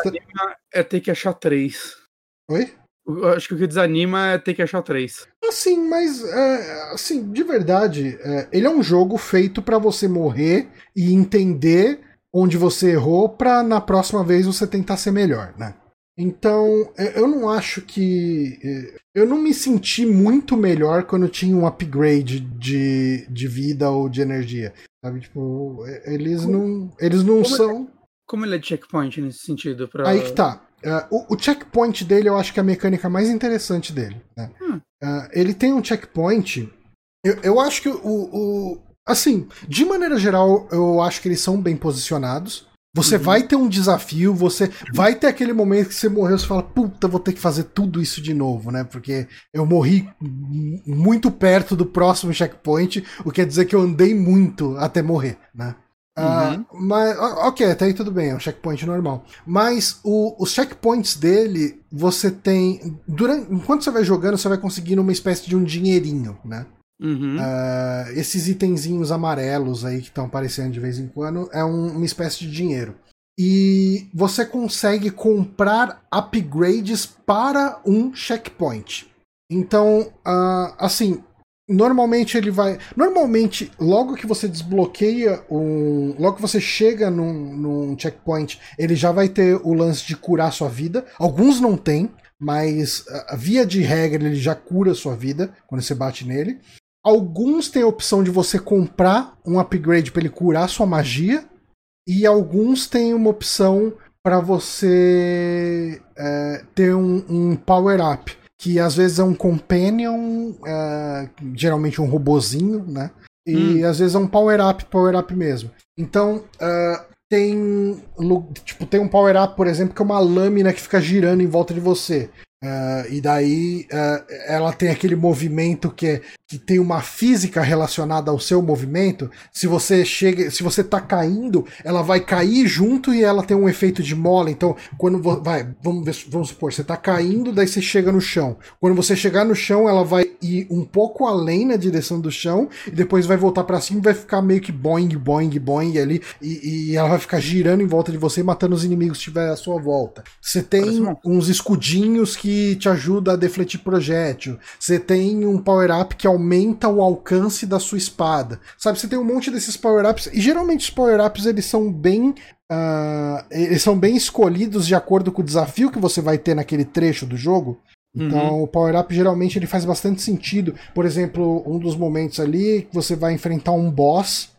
Speaker 2: É ter que achar três.
Speaker 1: Oi?
Speaker 2: Eu acho que o que desanima é ter que achar três.
Speaker 1: Assim, mas é, assim, de verdade, é, ele é um jogo feito para você morrer e entender onde você errou para na próxima vez você tentar ser melhor, né? Então, é, eu não acho que. É, eu não me senti muito melhor quando tinha um upgrade de, de vida ou de energia. Sabe? Tipo, é, eles não. Eles não como são.
Speaker 2: Como ele é checkpoint nesse sentido? Pra...
Speaker 1: Aí que tá. Uh, o, o, checkpoint dele eu acho que é a mecânica mais interessante dele. Né? Hum. Uh, ele tem um checkpoint. Eu, eu acho que o, o, Assim, de maneira geral, eu acho que eles são bem posicionados. Você uhum. vai ter um desafio, você vai ter aquele momento que você morreu, você fala, puta, vou ter que fazer tudo isso de novo, né? Porque eu morri muito perto do próximo checkpoint, o que quer dizer que eu andei muito até morrer, né? Uh, mas, ok, até aí tudo bem, é um checkpoint normal. Mas o, os checkpoints dele, você tem. Durante, enquanto você vai jogando, você vai conseguindo uma espécie de um dinheirinho, né? Uhum. Uh, esses itenzinhos amarelos aí que estão aparecendo de vez em quando é um, uma espécie de dinheiro. E você consegue comprar upgrades para um checkpoint. Então, uh, assim, Normalmente ele vai. Normalmente, logo que você desbloqueia um. Logo que você chega num, num checkpoint, ele já vai ter o lance de curar sua vida. Alguns não tem, mas via de regra ele já cura sua vida quando você bate nele. Alguns têm a opção de você comprar um upgrade para ele curar sua magia. E alguns têm uma opção para você é, ter um, um power-up que às vezes é um companion, é, geralmente um robozinho, né? E hum. às vezes é um power-up, power-up mesmo. Então, uh, tem tipo tem um power-up, por exemplo, que é uma lâmina que fica girando em volta de você. Uh, e daí uh, ela tem aquele movimento que, é, que tem uma física relacionada ao seu movimento. Se você chega, se você tá caindo, ela vai cair junto e ela tem um efeito de mola. Então, quando vai, vamos ver, vamos supor, você tá caindo, daí você chega no chão. Quando você chegar no chão, ela vai ir um pouco além na direção do chão e depois vai voltar para cima e vai ficar meio que boing, boing, boing ali e, e, ela vai ficar girando em volta de você, matando os inimigos que estiver à sua volta. Você tem uns escudinhos que te ajuda a defletir projétil. Você tem um power-up que aumenta o alcance da sua espada. Sabe, você tem um monte desses power-ups. E geralmente os power-ups eles são bem. Uh, eles são bem escolhidos de acordo com o desafio que você vai ter naquele trecho do jogo. Então, uhum. o power-up geralmente ele faz bastante sentido. Por exemplo, um dos momentos ali que você vai enfrentar um boss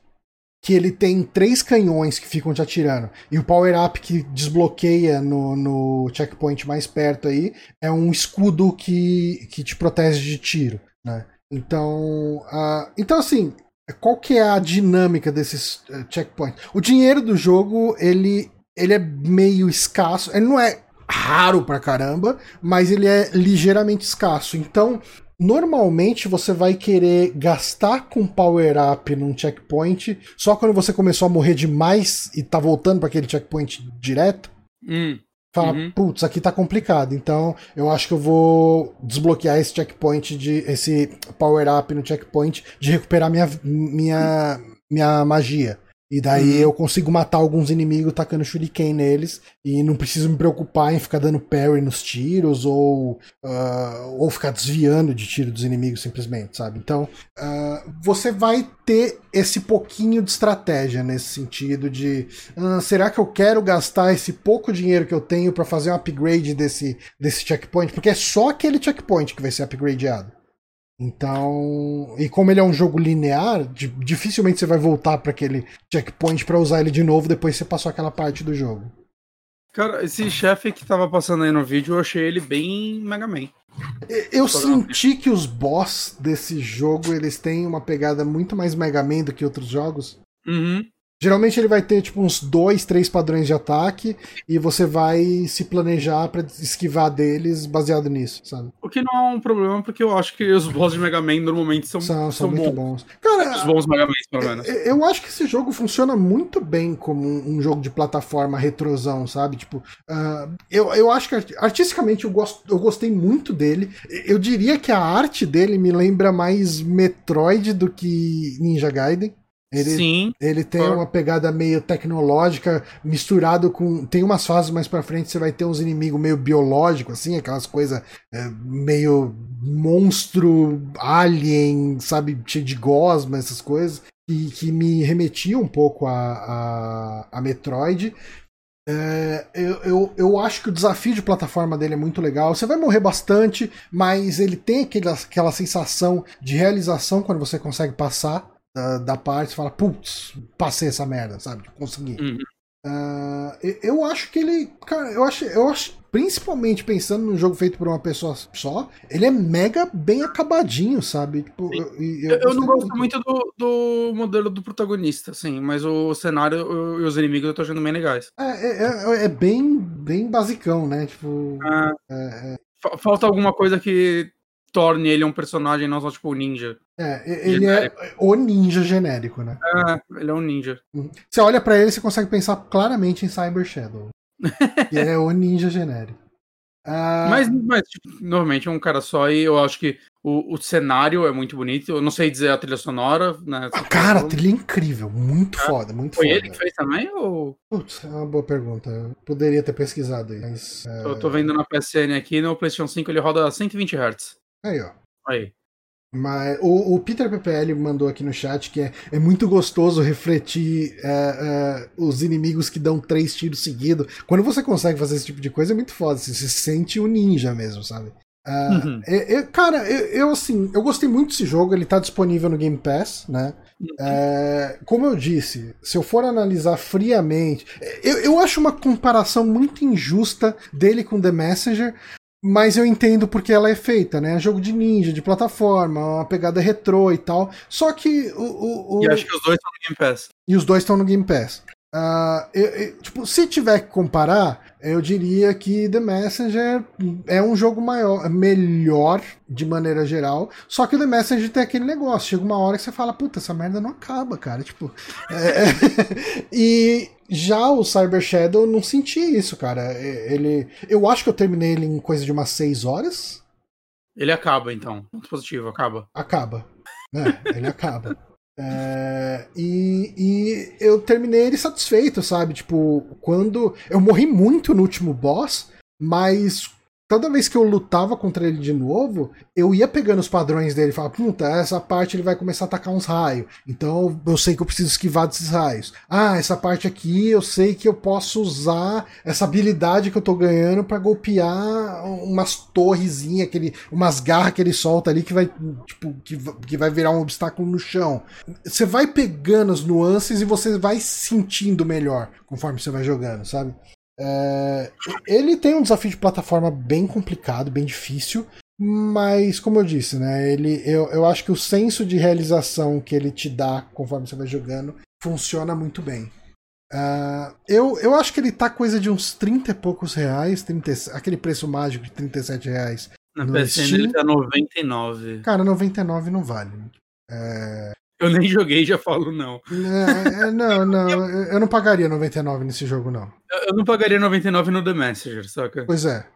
Speaker 1: que ele tem três canhões que ficam te atirando. E o power-up que desbloqueia no, no checkpoint mais perto aí é um escudo que, que te protege de tiro, né? Então, uh, então assim, qual que é a dinâmica desses uh, checkpoints? O dinheiro do jogo, ele, ele é meio escasso. Ele não é raro pra caramba, mas ele é ligeiramente escasso. Então, Normalmente você vai querer gastar com power up num checkpoint só quando você começou a morrer demais e tá voltando para aquele checkpoint direto.
Speaker 2: Hum.
Speaker 1: Fala, uhum. putz, aqui tá complicado. Então eu acho que eu vou desbloquear esse checkpoint de. esse power up no checkpoint de recuperar minha, minha, minha magia. E daí uhum. eu consigo matar alguns inimigos tacando shuriken neles e não preciso me preocupar em ficar dando parry nos tiros ou, uh, ou ficar desviando de tiro dos inimigos simplesmente, sabe? Então uh, você vai ter esse pouquinho de estratégia nesse sentido de uh, será que eu quero gastar esse pouco dinheiro que eu tenho para fazer um upgrade desse, desse checkpoint? Porque é só aquele checkpoint que vai ser upgradeado. Então, e como ele é um jogo linear, dificilmente você vai voltar para aquele checkpoint para usar ele de novo depois que você passou aquela parte do jogo.
Speaker 2: Cara, esse chefe que tava passando aí no vídeo, eu achei ele bem Mega Man.
Speaker 1: Eu senti que os boss desse jogo, eles têm uma pegada muito mais Mega Man do que outros jogos.
Speaker 2: Uhum.
Speaker 1: Geralmente ele vai ter tipo uns dois, três padrões de ataque e você vai se planejar para esquivar deles baseado nisso, sabe?
Speaker 2: O que não é um problema, porque eu acho que os boss de Mega Man normalmente são,
Speaker 1: São, são,
Speaker 2: são
Speaker 1: muito
Speaker 2: bons.
Speaker 1: bons. Cara,
Speaker 2: Os bons Mega Man, pelo menos.
Speaker 1: É, Eu acho que esse jogo funciona muito bem como um um jogo de plataforma retrosão, sabe? Tipo, ah, eu, eu acho que art- artisticamente eu, gosto, eu gostei muito dele. Eu diria que a arte dele me lembra mais Metroid do que Ninja Gaiden. Ele,
Speaker 2: Sim,
Speaker 1: ele tem
Speaker 2: Claro.
Speaker 1: uma pegada meio tecnológica, misturado com. Tem umas fases mais pra frente, você vai ter uns inimigos meio biológicos, assim, aquelas coisas é, meio monstro, alien, sabe, cheio de gosma, essas coisas, que, que me remetiam um pouco a, a, a Metroid. É, eu, eu, eu acho que o desafio de plataforma dele é muito legal. Você vai morrer bastante, mas ele tem aquele, aquela sensação de realização quando você consegue passar da, da parte. Você fala, putz, passei essa merda, sabe? Consegui.
Speaker 2: Uhum.
Speaker 1: Ah, eu- acho que ele. Cara, eu acho, eu acho. Principalmente pensando num jogo feito por uma pessoa só, ele é mega bem acabadinho, sabe? Tipo,
Speaker 2: Sim.
Speaker 1: eu, e
Speaker 2: Eu, eu não gosto muito do, do modelo do protagonista, assim, mas o cenário e os inimigos eu tô achando bem legais.
Speaker 1: É, é, é- é bem, bem basicão, né? Tipo.
Speaker 2: Ah,
Speaker 1: é, é,
Speaker 2: fa- falta alguma coisa que torne ele um personagem, não só tipo ninja.
Speaker 1: É, ele é o ninja genérico, né?
Speaker 2: Ah, ele é um ninja.
Speaker 1: Você olha pra ele, você consegue pensar claramente em Cyber Shadow. que é o ninja genérico. Ah,
Speaker 2: Mas, mas tipo, normalmente é um cara só e eu acho que o, o cenário é muito bonito. Eu não sei dizer a trilha sonora, né?
Speaker 1: ah, cara, a trilha é incrível. Muito foda, muito
Speaker 2: Foi
Speaker 1: foda.
Speaker 2: ele que fez também ou
Speaker 1: Putz, é uma boa pergunta. Eu poderia ter pesquisado aí, mas. é,
Speaker 2: eu tô vendo na PSN aqui, no PlayStation 5 ele roda a 120 Hz.
Speaker 1: Aí, ó.
Speaker 2: Aí.
Speaker 1: Mas o, o Peter PPL mandou aqui no chat que é, é muito gostoso refletir é, é, os inimigos que dão três tiros seguidos. Quando você consegue fazer esse tipo de coisa, é muito foda. Você se sente um ninja mesmo, sabe? Ah,
Speaker 2: Uhum.
Speaker 1: é- é- cara, eu, eu, assim, eu gostei muito desse jogo, ele tá disponível no Game Pass, né? É, como eu disse, se eu for analisar friamente, eu, eu acho uma comparação muito injusta dele com The Messenger, mas eu entendo porque ela é feita, né? É jogo de ninja, de plataforma, uma pegada retrô e tal. Só que o. o- o-
Speaker 2: E acho que os dois estão no Game Pass.
Speaker 1: e os dois estão no Game Pass. Ah, eu- eu- tipo, se tiver que comparar, eu diria que The Messenger é um jogo maior, melhor de maneira geral. Só que o The Messenger tem aquele negócio. Chega uma hora que você fala, puta, essa merda não acaba, cara. Tipo. é- e já o Cyber Shadow não senti isso, cara. É- Ele. Eu acho que eu terminei ele em coisa de umas 6 horas.
Speaker 2: Ele acaba, então. Ponto positivo, acaba.
Speaker 1: acaba. Né? Ele acaba. É, e, e eu terminei ele satisfeito, sabe? Tipo, quando. Eu morri muito no último boss, mas toda vez que eu lutava contra ele de novo, eu ia pegando os padrões dele e falava, puta, essa parte ele vai começar a atacar uns raios. Então eu sei que eu preciso esquivar desses raios. Ah, essa parte aqui eu sei que eu posso usar essa habilidade que eu tô ganhando pra golpear umas torrezinhas, aquele, umas garras que ele solta ali que vai, tipo, que, que vai virar um obstáculo no chão. Você vai pegando as nuances e você vai se sentindo melhor conforme você vai jogando, sabe? É, ele tem um desafio de plataforma bem complicado, bem difícil, mas como eu disse, né? Ele, eu, eu acho que o senso de realização que ele te dá conforme você vai jogando funciona muito bem. Ah, eu, eu acho que ele tá coisa de uns 30 e poucos reais, 30, aquele preço mágico de 37 reais.
Speaker 2: Na PSN ele tá 99.
Speaker 1: Cara, 99 não vale.
Speaker 2: Eu nem joguei já falo não.
Speaker 1: É, é, não, não, eu eu não pagaria 99 nesse jogo, não.
Speaker 2: Eu, não pagaria 99 no The Messenger, saca?
Speaker 1: Pois é.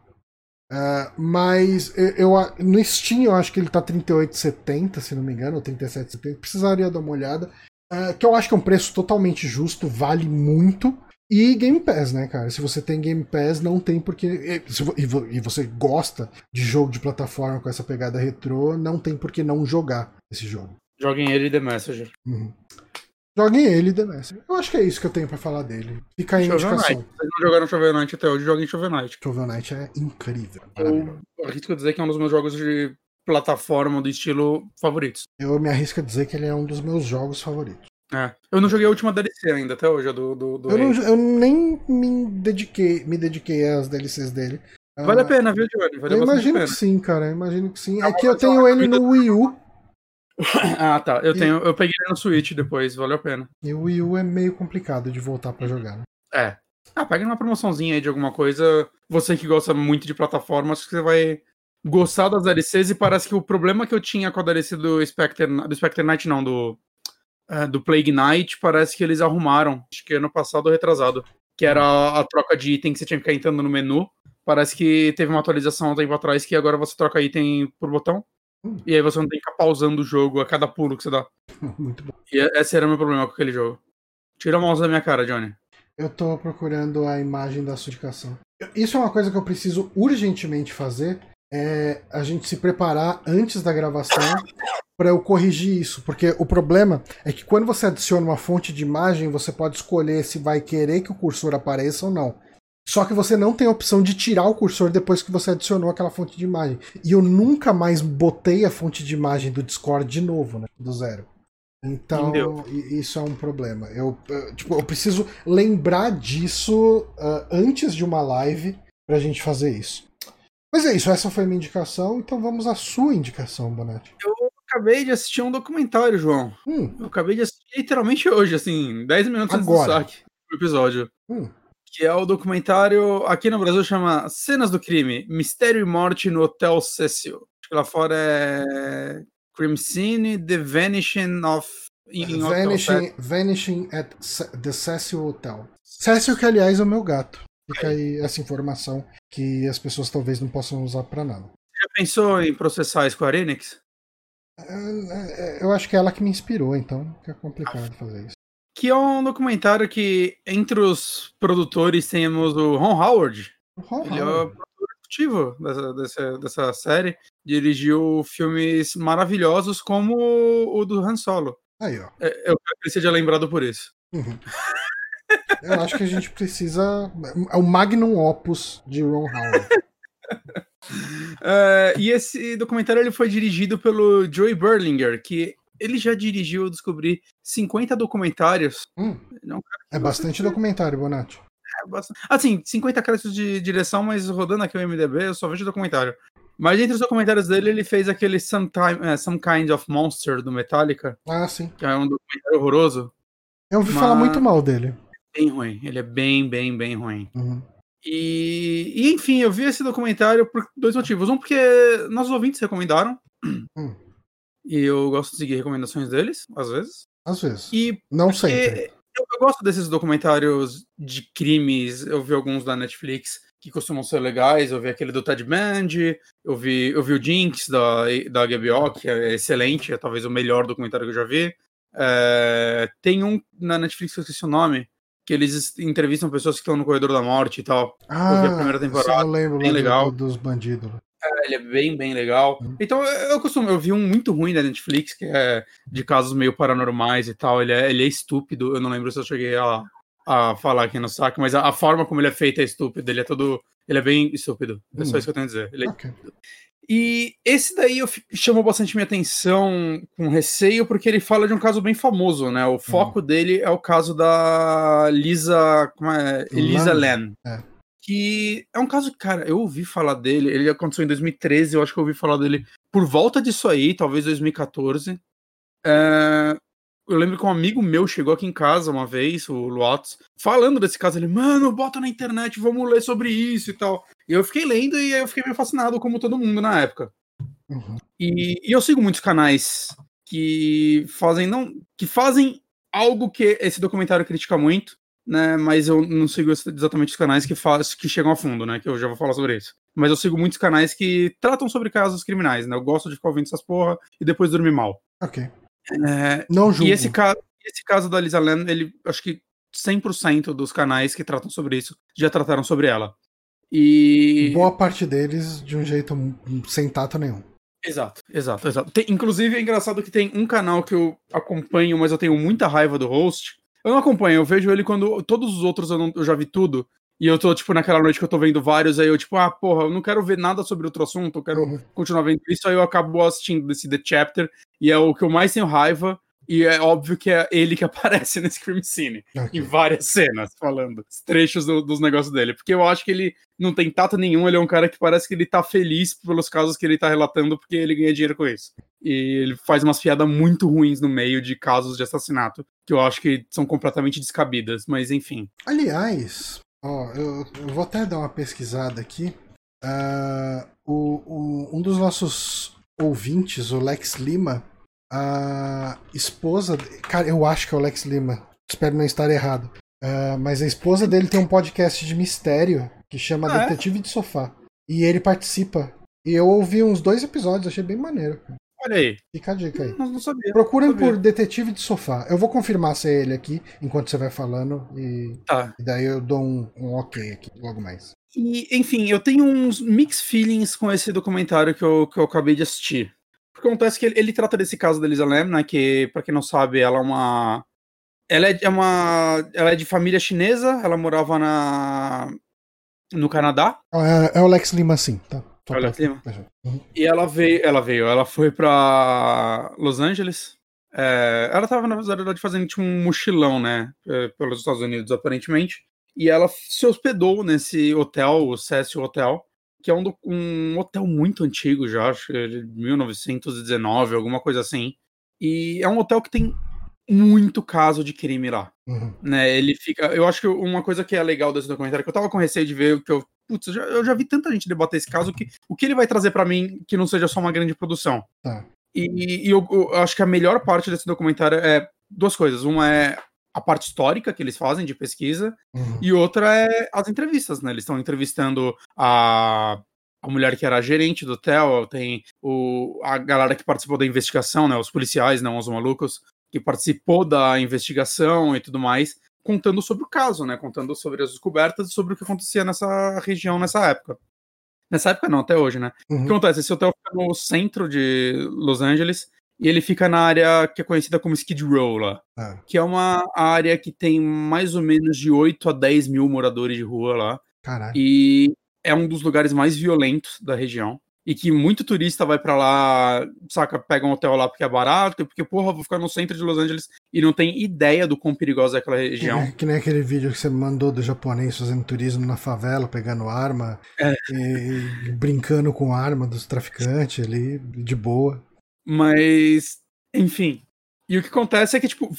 Speaker 1: Ah, mas eu, eu- no Steam eu acho que ele tá 38,70, se não me engano, ou 37,70. Precisaria dar uma olhada. Ah, que eu acho que é um preço totalmente justo, vale muito. E Game Pass, né, cara? Se você tem Game Pass, não tem porque. e- E e você gosta de jogo de plataforma com essa pegada retrô, não tem por que não jogar esse jogo.
Speaker 2: Joguem ele e The Messenger.
Speaker 1: Uhum. Joguem ele, The Messenger. Eu acho que é isso que eu tenho pra falar dele. Fica aí a indicação.
Speaker 2: Vocês não jogaram Shovel Knight até hoje, joguem Shovel Knight.
Speaker 1: Shovel Knight é incrível.
Speaker 2: Eu
Speaker 1: maravilhoso.
Speaker 2: arrisco dizer que é um dos meus jogos de plataforma do estilo favoritos.
Speaker 1: Eu me arrisco a dizer que ele é um dos meus jogos favoritos.
Speaker 2: É. Eu não joguei a última DLC ainda, até hoje, do, do, do
Speaker 1: Eu, não- eu nem me dediquei, me dediquei às DLCs dele.
Speaker 2: Vale
Speaker 1: Ah,
Speaker 2: a pena, viu, Johnny? Vale
Speaker 1: eu imagino que sim, cara. Eu imagino que sim.
Speaker 2: É
Speaker 1: É que eu tenho ele no Wii U.
Speaker 2: ah, tá. Eu
Speaker 1: E-
Speaker 2: tenho, eu peguei no Switch depois, valeu a pena.
Speaker 1: E o Wii U é meio complicado de voltar pra jogar, né?
Speaker 2: É. Ah, pega uma promoçãozinha aí de alguma coisa. Você que gosta muito de plataformas, acho que você vai gostar das DLCs e parece que o problema que eu tinha com a DLC do Spectre, do Spectre Knight, não, do, é, do Plague Knight, parece que eles arrumaram. Acho que ano passado ou retrasado. Que era a, a troca de item que você tinha que ficar entrando no menu. Parece que teve uma atualização há um tempo atrás que agora você troca item por botão.
Speaker 1: Hum.
Speaker 2: E aí você não tem que ficar pausando o jogo a cada pulo que você dá.
Speaker 1: Muito bom.
Speaker 2: E esse era o meu problema com aquele jogo. Tira a mouse da minha cara, Johnny.
Speaker 1: Eu tô procurando a imagem da sudicação. Isso é uma coisa que eu preciso urgentemente fazer. É a gente se preparar antes da gravação para eu corrigir isso. Porque o problema é que quando você adiciona uma fonte de imagem, você pode escolher se vai querer que o cursor apareça ou não. Só que você não tem a opção de tirar o cursor depois que você adicionou aquela fonte de imagem. E eu nunca mais botei a fonte de imagem do Discord de novo, né? Do zero. Então,
Speaker 2: Entendeu?
Speaker 1: isso é um problema. Eu, eh, tipo, eu preciso lembrar disso ah, antes de uma live pra gente fazer isso. Mas é isso, essa foi a minha indicação, então vamos à sua indicação, Bonatti.
Speaker 2: Eu acabei de assistir um documentário, João.
Speaker 1: Hum,
Speaker 2: Eu acabei de assistir literalmente hoje, assim, 10 minutos antes do
Speaker 1: Agora.
Speaker 2: saque do episódio.
Speaker 1: hum.
Speaker 2: Que é o documentário, aqui no Brasil chama Cenas do Crime, Mistério e Morte no Hotel Cecil. Acho que lá fora é Crime Scene, The Vanishing of... Hotel
Speaker 1: Vanishing, Vanishing at the Cecil Hotel. Cecil, que aliás é o meu gato. Fica aí essa informação que as pessoas talvez não possam usar pra nada.
Speaker 2: Já pensou em processar a Square Enix?
Speaker 1: É, é, Eu acho que é ela que me inspirou, então fica complicado fazer isso.
Speaker 2: Que é um documentário que, entre os produtores, temos o Ron Howard.
Speaker 1: Oh,
Speaker 2: Ele é o produtor executivo dessa, dessa, dessa série. Dirigiu filmes maravilhosos como o do Han Solo.
Speaker 1: Aí, ó.
Speaker 2: É, Eu quero que ele seja lembrado por isso.
Speaker 1: Uhum. Eu acho que a gente precisa. É o magnum opus de Ron Howard.
Speaker 2: É, e esse documentário ele foi dirigido pelo Joey Berlinger, que ele já dirigiu, eu descobri, 50 documentários.
Speaker 1: Hum,
Speaker 2: Ele é
Speaker 1: é bastante documentário, Bonatti.
Speaker 2: é bastante- Assim, 50 créditos de direção, mas rodando aqui o MDB, eu só vejo documentário. Mas entre os documentários dele, ele fez aquele Sometime, é, Some Kind of Monster do Metallica,
Speaker 1: Ah, sim.
Speaker 2: que é um documentário horroroso.
Speaker 1: Eu ouvi
Speaker 2: Mas-
Speaker 1: falar muito mal dele.
Speaker 2: Bem ruim. Ele é bem, bem, bem ruim.
Speaker 1: Uhum.
Speaker 2: E, e, enfim, eu vi esse documentário por dois motivos. Um, porque nossos ouvintes recomendaram.
Speaker 1: Hum.
Speaker 2: E eu gosto de seguir recomendações deles, às vezes.
Speaker 1: Às vezes.
Speaker 2: E
Speaker 1: Não sempre.
Speaker 2: eu, eu gosto desses documentários de crimes. Eu vi alguns da Netflix que costumam ser legais. Eu vi aquele do Ted Bundy. Eu vi, eu vi o Jinx da, da HBO, que é excelente. É talvez o melhor documentário que eu já vi. É, tem um na Netflix que eu esqueci o nome. Que eles entrevistam pessoas que estão no corredor da morte e tal.
Speaker 1: Ah,
Speaker 2: vi a primeira temporada,
Speaker 1: Eu lembro
Speaker 2: bem legal.
Speaker 1: dos bandidos.
Speaker 2: Ele é bem, bem legal.
Speaker 1: Uhum.
Speaker 2: Então eu, costumo, eu vi um muito ruim da Netflix, que é de casos meio paranormais e tal. Ele é, ele é estúpido. Eu não lembro se eu cheguei a, a falar aqui no saco, mas a, a forma como ele é feito é estúpido. Ele é todo. Ele é bem estúpido. É só
Speaker 1: Hum.
Speaker 2: isso que eu tenho a dizer. Ele é-
Speaker 1: Ok.
Speaker 2: E esse daí eu chamou bastante minha atenção com receio, porque ele fala de um caso bem famoso, né? O foco dele é o caso da Lisa. Como é? Elisa
Speaker 1: Lam.
Speaker 2: Lam.
Speaker 1: É.
Speaker 2: Que é um caso, cara, eu ouvi falar dele. Ele aconteceu em 2013, eu acho que eu ouvi falar dele por volta disso aí, talvez 2014. É, eu lembro que um amigo meu chegou aqui em casa uma vez, o Luatos, falando desse caso. Ele, mano, bota na internet, vamos ler sobre isso e tal. E eu fiquei lendo e eu fiquei meio fascinado, como todo mundo na época.
Speaker 1: Uhum.
Speaker 2: E, e eu sigo muitos canais que fazem não que fazem algo que esse documentário critica muito, né? Mas eu não sigo exatamente os canais que faz, que chegam a fundo, né? Que eu já vou falar sobre isso. Mas eu sigo muitos canais que tratam sobre casos criminais, né? Eu gosto de ficar ouvindo essas porra e depois dormir mal.
Speaker 1: Ok.
Speaker 2: É,
Speaker 1: Não julgo.
Speaker 2: e esse caso, esse caso da Lisa Lam, ele acho que 100% dos canais que tratam sobre isso já trataram sobre ela. E
Speaker 1: Boa parte deles de um jeito sem tato nenhum.
Speaker 2: Exato, exato, exato. Tem- inclusive é engraçado que tem um canal que eu acompanho, mas eu tenho muita raiva do host. Eu não acompanho, eu vejo ele quando todos os outros eu, não- eu já vi tudo. E eu tô, tipo, naquela noite que eu tô vendo vários, aí eu, tipo, ah, porra, eu não quero ver nada sobre outro assunto, eu quero
Speaker 1: Uhum.
Speaker 2: continuar vendo isso, aí eu acabo assistindo desse The Chapter, e é o que eu mais tenho raiva. E é óbvio que é ele que aparece nesse crime scene. Okay. Em várias cenas, falando. Trechos do, dos negócios dele. Porque eu acho que ele não tem tato nenhum, ele é um cara que parece que ele tá feliz pelos casos que ele tá relatando, porque ele ganha dinheiro com isso. E ele faz umas piadas muito ruins no meio de casos de assassinato, que eu acho que são completamente descabidas, mas enfim.
Speaker 1: Aliás, ó, eu, eu vou até dar uma pesquisada aqui. Uh, o, o, um dos nossos ouvintes, o Lex Lima, a esposa. Cara, eu acho que é o Lex Lima. Espero não estar errado. Uh, mas a esposa dele tem um podcast de mistério que chama ah, é? Detetive é? de Sofá. E ele participa. E eu ouvi uns dois episódios, achei bem maneiro.
Speaker 2: Olha aí.
Speaker 1: Fica a dica aí.
Speaker 2: Não, não sabia.
Speaker 1: Procurem
Speaker 2: não
Speaker 1: por Detetive de Sofá. Eu vou confirmar se é ele aqui enquanto você vai falando. E,
Speaker 2: tá.
Speaker 1: e daí eu dou um, um ok aqui logo mais.
Speaker 2: E, enfim, eu tenho uns mixed feelings com esse documentário que eu, que eu acabei de assistir. Porque acontece que ele, ele trata desse caso da Lisa Lam, né? Que, pra quem não sabe, ela é uma. Ela é, é uma. Ela é de família chinesa, ela morava na. no Canadá.
Speaker 1: É, é o Lex Lima, sim, tá.
Speaker 2: Só Alex Lima. Uhum. E ela veio, ela veio, ela foi pra Los Angeles. É, ela tava, na verdade, fazendo tipo, um mochilão, né? É, pelos Estados Unidos, aparentemente. E ela se hospedou nesse hotel, o Cecil Hotel, que é um, um hotel muito antigo já, acho que é de 1919, alguma coisa assim. E é um hotel que tem muito caso de crime lá. Uhum. Né, ele fica. Eu acho que uma coisa que é legal desse documentário, que eu tava com receio de ver, que eu. Putz, eu já, eu já vi tanta gente debater esse caso que o que ele vai trazer para mim que não seja só uma grande produção.
Speaker 1: Tá.
Speaker 2: E, e eu, eu, acho que a melhor parte desse documentário é duas coisas. Uma é a parte histórica que eles fazem de pesquisa, uhum. e outra é as entrevistas, né? Eles estão entrevistando a, a mulher que era gerente do hotel, tem o, a galera que participou da investigação, né? Os policiais, não os malucos, que participou da investigação e tudo mais, contando sobre o caso, né? Contando sobre as descobertas e sobre o que acontecia nessa região nessa época. Nessa época não, até hoje, né? Uhum. O que acontece? Esse hotel fica no centro de Los Angeles e ele fica na área que é conhecida como Skid Row lá, ah. que é uma área que tem mais ou menos de 8 a 10 mil moradores de rua lá.
Speaker 1: Caralho.
Speaker 2: E é um dos lugares mais violentos da região. E que muito turista vai para lá, saca, pega um hotel lá porque é barato, porque, porra, vou ficar no centro de Los Angeles e não tem ideia do quão perigosa é aquela região.
Speaker 1: Que, que nem aquele vídeo que você mandou do japonês fazendo turismo na favela, pegando arma é. e, e brincando com arma dos traficantes ali, de boa.
Speaker 2: Mas, enfim. E o que acontece é que, tipo,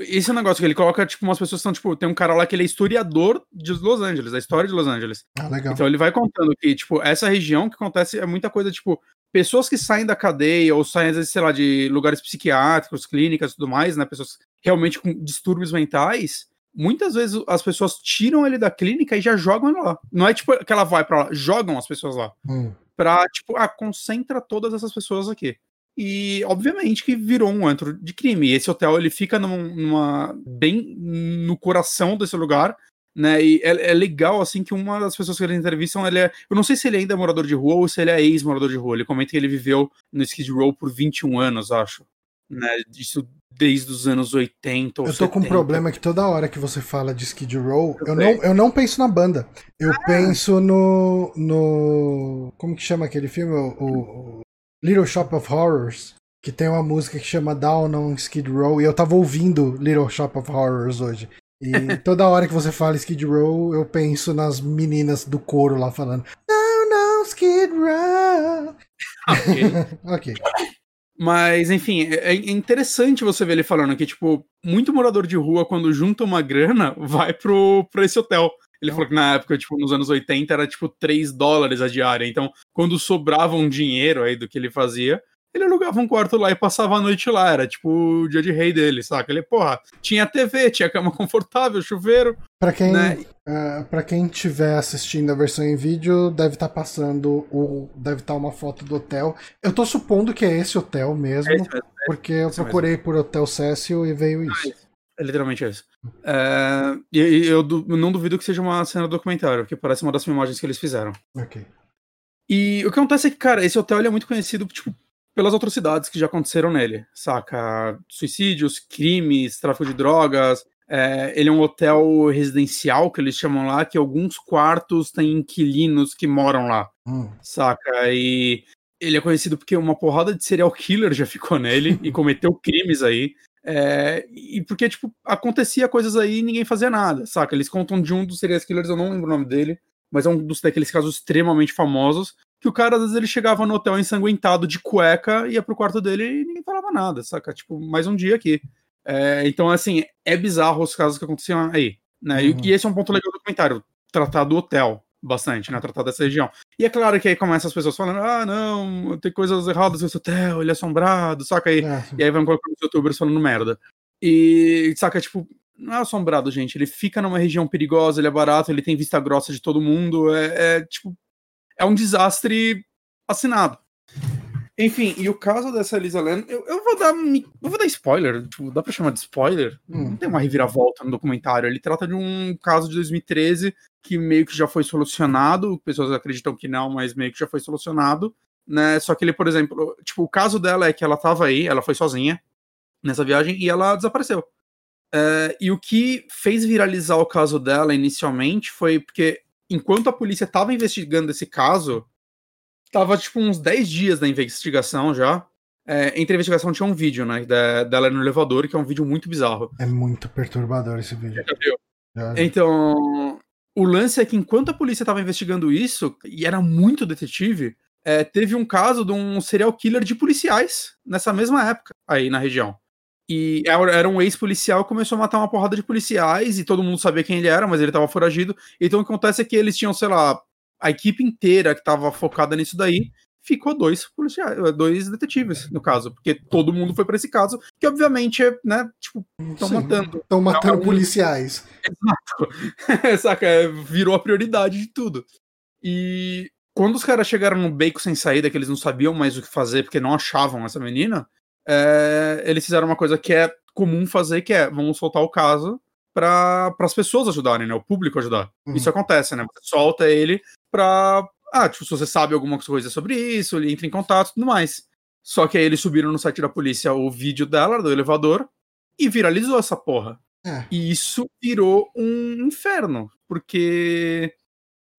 Speaker 2: esse é um negócio que ele coloca, tipo, umas pessoas são, tipo, tem um cara lá que ele é historiador de Los Angeles, da história de Los Angeles.
Speaker 1: Ah, legal.
Speaker 2: Então ele vai contando que, tipo, essa região que acontece é muita coisa, tipo, pessoas que saem da cadeia ou saem, às vezes, sei lá, de lugares psiquiátricos, clínicas e tudo mais, né? Pessoas realmente com distúrbios mentais. Muitas vezes as pessoas tiram ele da clínica e já jogam ele lá. Não é tipo que ela vai para lá, jogam as pessoas lá. Hum. Pra, tipo, ah, concentra todas essas pessoas aqui. E, obviamente, que virou um antro de crime. E esse hotel, ele fica numa, bem no coração desse lugar, né? E é, é, legal, assim, que uma das pessoas que eles entrevistam, ele é... Eu não sei se ele ainda é morador de rua ou se ele é ex-morador de rua. Ele comenta que ele viveu no Skid Row por 21 anos, acho. Né? Isso desde os anos 80 ou
Speaker 1: Eu tô 70. com um problema que toda hora que você fala de Skid Row, eu, eu não, eu não penso na banda. Eu ah. penso no, no... Como que chama aquele filme? O, o Little Shop of Horrors, que tem uma música que chama Down on Skid Row, e eu tava ouvindo Little Shop of Horrors hoje. E toda hora que você fala Skid Row, eu penso nas meninas do coro lá falando Down on Skid Row.
Speaker 2: ok. ok. Mas, enfim, é, é interessante você ver ele falando que, tipo, muito morador de rua, quando junta uma grana, vai pro, pra esse hotel. Ele falou que na época, tipo, nos anos 80 era tipo 3 dólares a diária. Então, quando sobrava um dinheiro aí do que ele fazia, ele alugava um quarto lá e passava a noite lá. Era tipo o dia de rei dele, saca? Ele, porra, tinha TV, tinha cama confortável, chuveiro.
Speaker 1: Pra quem, né? uh, pra quem tiver assistindo a versão em vídeo, deve estar tá passando o. Deve estar tá uma foto do hotel. Eu tô supondo que é esse hotel mesmo, é mesmo é porque eu procurei mesmo. por Hotel Cecil e veio isso.
Speaker 2: É literalmente isso. É, e, eu, eu, não duvido que seja uma cena do documentário, porque parece uma das filmagens que eles fizeram.
Speaker 1: Ok.
Speaker 2: E o que acontece é que, cara, esse hotel é muito conhecido, tipo, pelas atrocidades que já aconteceram nele, saca? Suicídios, crimes, tráfico de drogas. É, ele é um hotel residencial, que eles chamam lá, que alguns quartos têm inquilinos que moram lá, hum. saca? E ele é conhecido porque uma porrada de serial killer já ficou nele e cometeu crimes aí. É, e porque, tipo, acontecia coisas aí e ninguém fazia nada, saca? Eles contam de um dos serial killers, eu não lembro o nome dele, mas é um dos daqueles casos extremamente famosos, que o cara, às vezes, ele chegava no hotel ensanguentado de cueca, ia pro quarto dele e ninguém falava nada, saca? Tipo, mais um dia aqui. É, então, assim, é bizarro os casos que aconteciam aí, né? Uhum. E, e, esse é um ponto legal do documentário, tratar do hotel bastante, né? Tratar dessa região. E é claro que aí começa as pessoas falando, ah, não, tem coisas erradas nesse hotel, ele é assombrado, saca aí? É. E aí vão colocando os youtubers falando merda. E, saca, tipo, não é assombrado, gente. Ele fica numa região perigosa, ele é barato, ele tem vista grossa de todo mundo. É, é tipo, é um desastre assinado. Enfim, e o caso dessa Elisa Lam, eu, eu, vou dar eu vou dar spoiler, tipo, dá pra chamar de spoiler? Hum. Não tem uma reviravolta no documentário, ele trata de um caso de 2013 que meio que já foi solucionado, pessoas acreditam que não, mas meio que já foi solucionado, né? Só que ele, por exemplo, tipo, o caso dela é que ela tava aí, ela foi sozinha nessa viagem e ela desapareceu. É, e o que fez viralizar o caso dela inicialmente foi porque enquanto a polícia tava investigando esse caso, tava tipo uns 10 dias da investigação já. É, entre a investigação tinha um vídeo, né? Da, dela no elevador, que é um vídeo muito bizarro.
Speaker 1: É muito perturbador esse vídeo.
Speaker 2: Já, já. Então, o lance é que enquanto a polícia estava investigando isso, e era muito detetive, é, teve um caso de um serial killer de policiais nessa mesma época aí na região. E era um ex-policial começou a matar uma porrada de policiais e todo mundo sabia quem ele era, mas ele estava foragido. Então o que acontece é que eles tinham, sei lá, a equipe inteira que estava focada nisso daí ficou dois policiais, dois detetives, no caso, porque todo mundo foi para esse caso, que obviamente é, né, tipo, estão matando.
Speaker 1: Estão matando é, policiais.
Speaker 2: Exato. Saca, é, virou a prioridade de tudo. E quando os caras chegaram no beco sem saída, que eles não sabiam mais o que fazer porque não achavam essa menina, é, eles fizeram uma coisa que é comum fazer, que é vamos soltar o caso para as pessoas ajudarem, né? O público ajudar. Uhum. Isso acontece, né? Você solta ele pra. Ah, tipo, se você sabe alguma coisa sobre isso, ele entra em contato e tudo mais. Só que aí eles subiram no site da polícia o vídeo dela, do elevador, e viralizou essa porra. É. E isso virou um inferno, porque.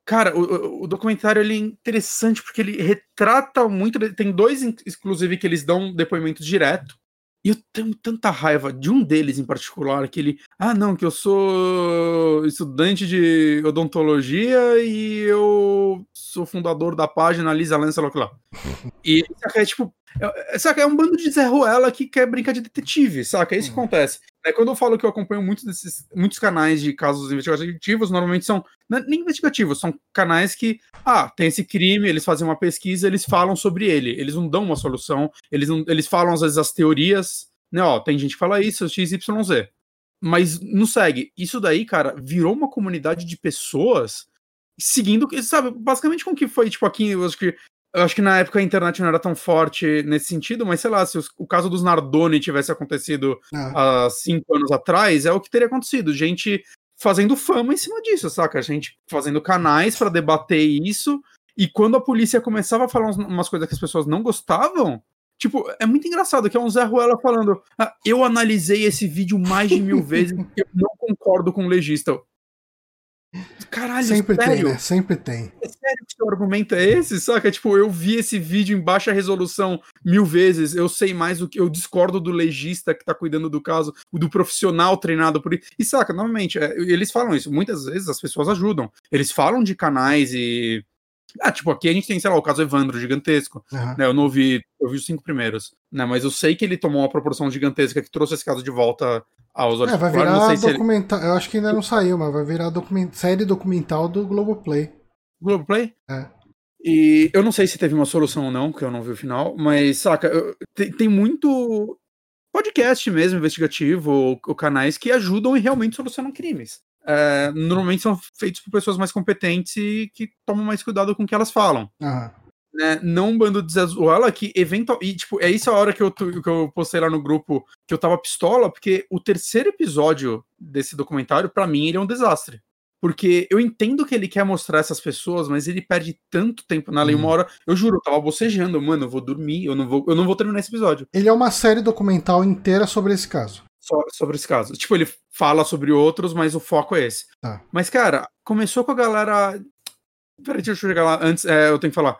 Speaker 2: Cara, o, o, documentário ele é interessante porque ele retrata muito. Tem dois, inclusive, que eles dão depoimento direto. E eu tenho tanta raiva de um deles em particular, que ele, ah, não, que eu sou estudante de odontologia e eu sou fundador da página Lisa Lança lá. E saca, é tipo, é, saca, é um bando de Zé Ruela que quer brincar de detetive, saca? É isso que uhum. acontece. É, quando eu falo que eu acompanho muitos desses muitos canais de casos investigativos, normalmente são é nem investigativos, são canais que, ah, tem esse crime, eles fazem uma pesquisa, eles falam sobre ele, eles não dão uma solução, eles, não, eles falam às vezes as teorias, né? Ó, tem gente que fala isso, XYZ. Mas não segue. Isso daí, cara, virou uma comunidade de pessoas seguindo, sabe, basicamente com o que foi, tipo, aqui, eu acho que eu acho que na época a internet não era tão forte nesse sentido, mas sei lá, se os, o caso dos Nardoni tivesse acontecido ah. há cinco anos atrás, é o que teria acontecido. Gente fazendo fama em cima disso, saca? A gente fazendo canais para debater isso, e quando a polícia começava a falar umas coisas que as pessoas não gostavam, Tipo, é muito engraçado que é um Zé Ruela falando: ah, Eu analisei esse vídeo mais de mil vezes e eu não concordo com o legista.
Speaker 1: Caralho, Sempre sério? tem, né? Sempre tem.
Speaker 2: É sério que seu argumento é esse? Saca? Tipo, eu vi esse vídeo em baixa resolução mil vezes, eu sei mais do que. Eu discordo do legista que tá cuidando do caso, do profissional treinado por isso. E saca, novamente, é, eles falam isso. Muitas vezes as pessoas ajudam. Eles falam de canais e. Ah, tipo, aqui a gente tem, sei lá, o caso Evandro, gigantesco. Uhum. Né, eu não ouvi, eu vi os cinco primeiros. Né, mas eu sei que ele tomou uma proporção gigantesca que trouxe esse caso de volta aos
Speaker 1: olhos. É, vai virar documental. Ele... Eu acho que ainda não saiu, mas vai virar document... série documental do Globoplay.
Speaker 2: Globoplay?
Speaker 1: É.
Speaker 2: E eu não sei se teve uma solução ou não, porque eu não vi o final, mas, saca, eu, tem, tem, muito podcast mesmo, investigativo, ou, ou, canais que ajudam e realmente solucionam crimes. É, normalmente são feitos por pessoas mais competentes e que tomam mais cuidado com o que elas falam.
Speaker 1: Uhum
Speaker 2: né, não um bando de Zezuela que eventual e tipo, é isso a hora que eu, que eu postei lá no grupo que eu tava pistola, porque o terceiro episódio desse documentário para mim ele é um desastre. Porque eu entendo que ele quer mostrar essas pessoas, mas ele perde tanto tempo na lei. Uma hum. hora, eu juro, eu tava bocejando, mano, eu vou dormir, eu não vou, eu não vou terminar esse episódio.
Speaker 1: Ele é uma série documental inteira sobre esse caso.
Speaker 2: Só sobre esse caso. Tipo, ele fala sobre outros, mas o foco é esse.
Speaker 1: Tá.
Speaker 2: Mas, cara, começou com a galera. Peraí, deixa eu chegar lá. Antes, é, eu tenho que falar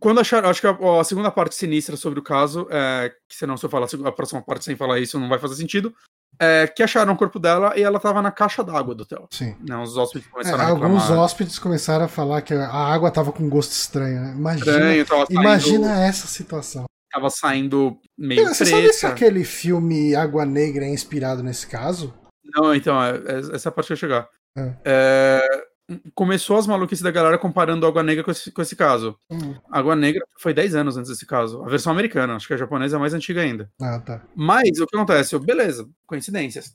Speaker 2: quando acharam, acho que a, a, segunda parte sinistra sobre o caso, é, que senão se eu falar a próxima parte sem falar isso não vai fazer sentido, é, que acharam o corpo dela e ela tava na caixa d'água do hotel.
Speaker 1: Sim.
Speaker 2: Né, os hóspedes
Speaker 1: É,
Speaker 2: começaram a
Speaker 1: alguns
Speaker 2: reclamar.
Speaker 1: hóspedes começaram a falar que a água tava com gosto estranho, né? Imagina,
Speaker 2: Estranho, saindo,
Speaker 1: imagina essa situação.
Speaker 2: Tava saindo meio
Speaker 1: Você sabe se
Speaker 2: preta.
Speaker 1: aquele filme Água Negra é inspirado nesse caso?
Speaker 2: Não, então, é, é- essa parte que eu ia chegar.
Speaker 1: É.
Speaker 2: É, começou as maluquices da galera comparando Água Negra com esse, com esse caso.
Speaker 1: Hum.
Speaker 2: Água Negra foi 10 anos antes desse caso. A versão americana, acho que a japonesa é mais antiga ainda.
Speaker 1: Ah, tá.
Speaker 2: Mas o que acontece? Eu, beleza, coincidências.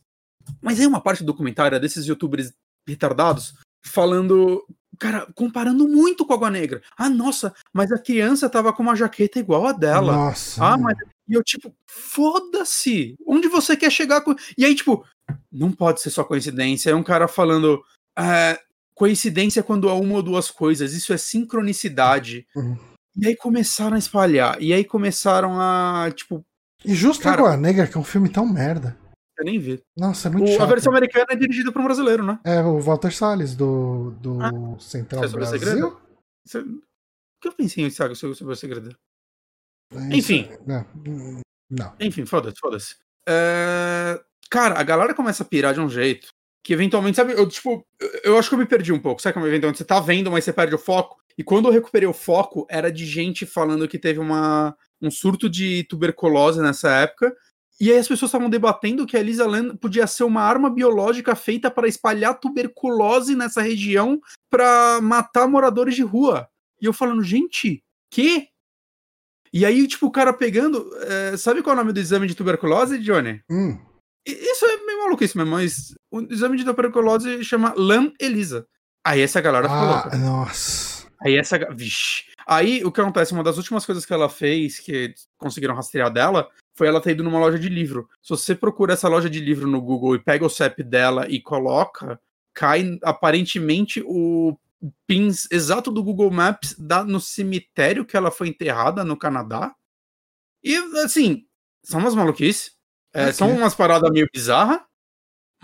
Speaker 2: Mas aí uma parte do documentário é desses youtubers retardados falando. Cara, comparando muito com a Água Negra. Ah, nossa, mas a criança tava com uma jaqueta igual a dela.
Speaker 1: Nossa.
Speaker 2: Ah, mas. E eu, tipo, foda-se! Onde você quer chegar com. E aí, tipo, não pode ser só coincidência. É um cara falando. "Ah, coincidência é quando há uma ou duas coisas. Isso é sincronicidade.
Speaker 1: Uhum.
Speaker 2: E aí começaram a espalhar. E aí começaram a. Tipo,
Speaker 1: E justo
Speaker 2: Cara-
Speaker 1: Água Negra, que é um filme tão merda.
Speaker 2: Eu nem vi.
Speaker 1: Nossa, é muito
Speaker 2: O-
Speaker 1: chato.
Speaker 2: a versão americana é dirigida por um brasileiro, né?
Speaker 1: É o Walter Salles, do, do
Speaker 2: Ah,
Speaker 1: Central
Speaker 2: é sobre o
Speaker 1: Brasil.
Speaker 2: segredo? Você- O que eu pensei em sabe, sobre o segredo?
Speaker 1: É
Speaker 2: Enfim.
Speaker 1: Não, hum, não.
Speaker 2: Enfim, foda-se, foda-se. É, Cara, a galera começa a pirar de um jeito que eventualmente, sabe, eu tipo, eu- eu acho que eu me perdi um pouco. Sabe como eventualmente você tá vendo, mas você perde o foco? E quando eu recuperei o foco, era de gente falando que teve uma, um surto de tuberculose nessa época. E aí as pessoas estavam debatendo que a Elisa Lam podia ser uma arma biológica feita para espalhar tuberculose nessa região para matar moradores de rua. E eu falando, gente, que? E aí, tipo, o cara pegando. é, sabe qual é o nome do exame de tuberculose, Johnny?
Speaker 1: Hum,
Speaker 2: Isso é meio maluquice mesmo, mas o exame de tuberculose chama Lam Elisa. Aí essa galera ficou
Speaker 1: ah,
Speaker 2: louca.
Speaker 1: nossa.
Speaker 2: Aí essa. Vixe. Aí o que acontece? Uma das últimas coisas que ela fez, que conseguiram rastrear dela, foi ela ter ido numa loja de livro. Se você procura essa loja de livro no Google e pega o CEP dela e coloca, cai aparentemente o pins exato do Google Maps da, no cemitério que ela foi enterrada no Canadá. E assim, são umas maluquices. É,
Speaker 1: Ok.
Speaker 2: São umas paradas meio bizarras.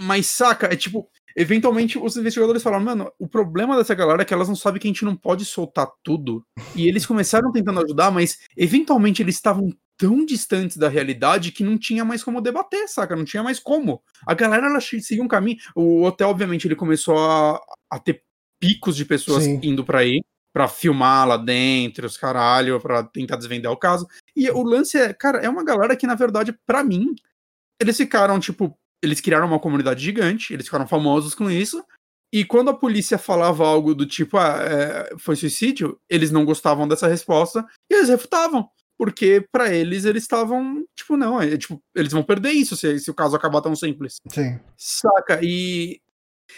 Speaker 2: Mas saca, é tipo, eventualmente os investigadores falaram, mano, o problema dessa galera é que elas não sabem que a gente não pode soltar tudo. E eles começaram tentando ajudar, mas eventualmente eles estavam tão distantes da realidade que não tinha mais como debater, saca? Não tinha mais como. A galera ela seguia um caminho. O hotel, obviamente, ele começou a, a ter picos de pessoas
Speaker 1: Sim.
Speaker 2: indo pra aí, pra filmar lá dentro, os caralho, pra tentar desvendar o caso. E o lance é, cara, é uma galera que, na verdade, pra mim, eles ficaram, tipo, eles criaram uma comunidade gigante, eles ficaram famosos com isso. E quando a polícia falava algo do tipo, ah, é, foi suicídio, eles não gostavam dessa resposta e eles refutavam. Porque pra eles, eles estavam, tipo, não, é, tipo, eles vão perder isso se, se o caso acabar tão simples.
Speaker 1: Sim.
Speaker 2: Saca? E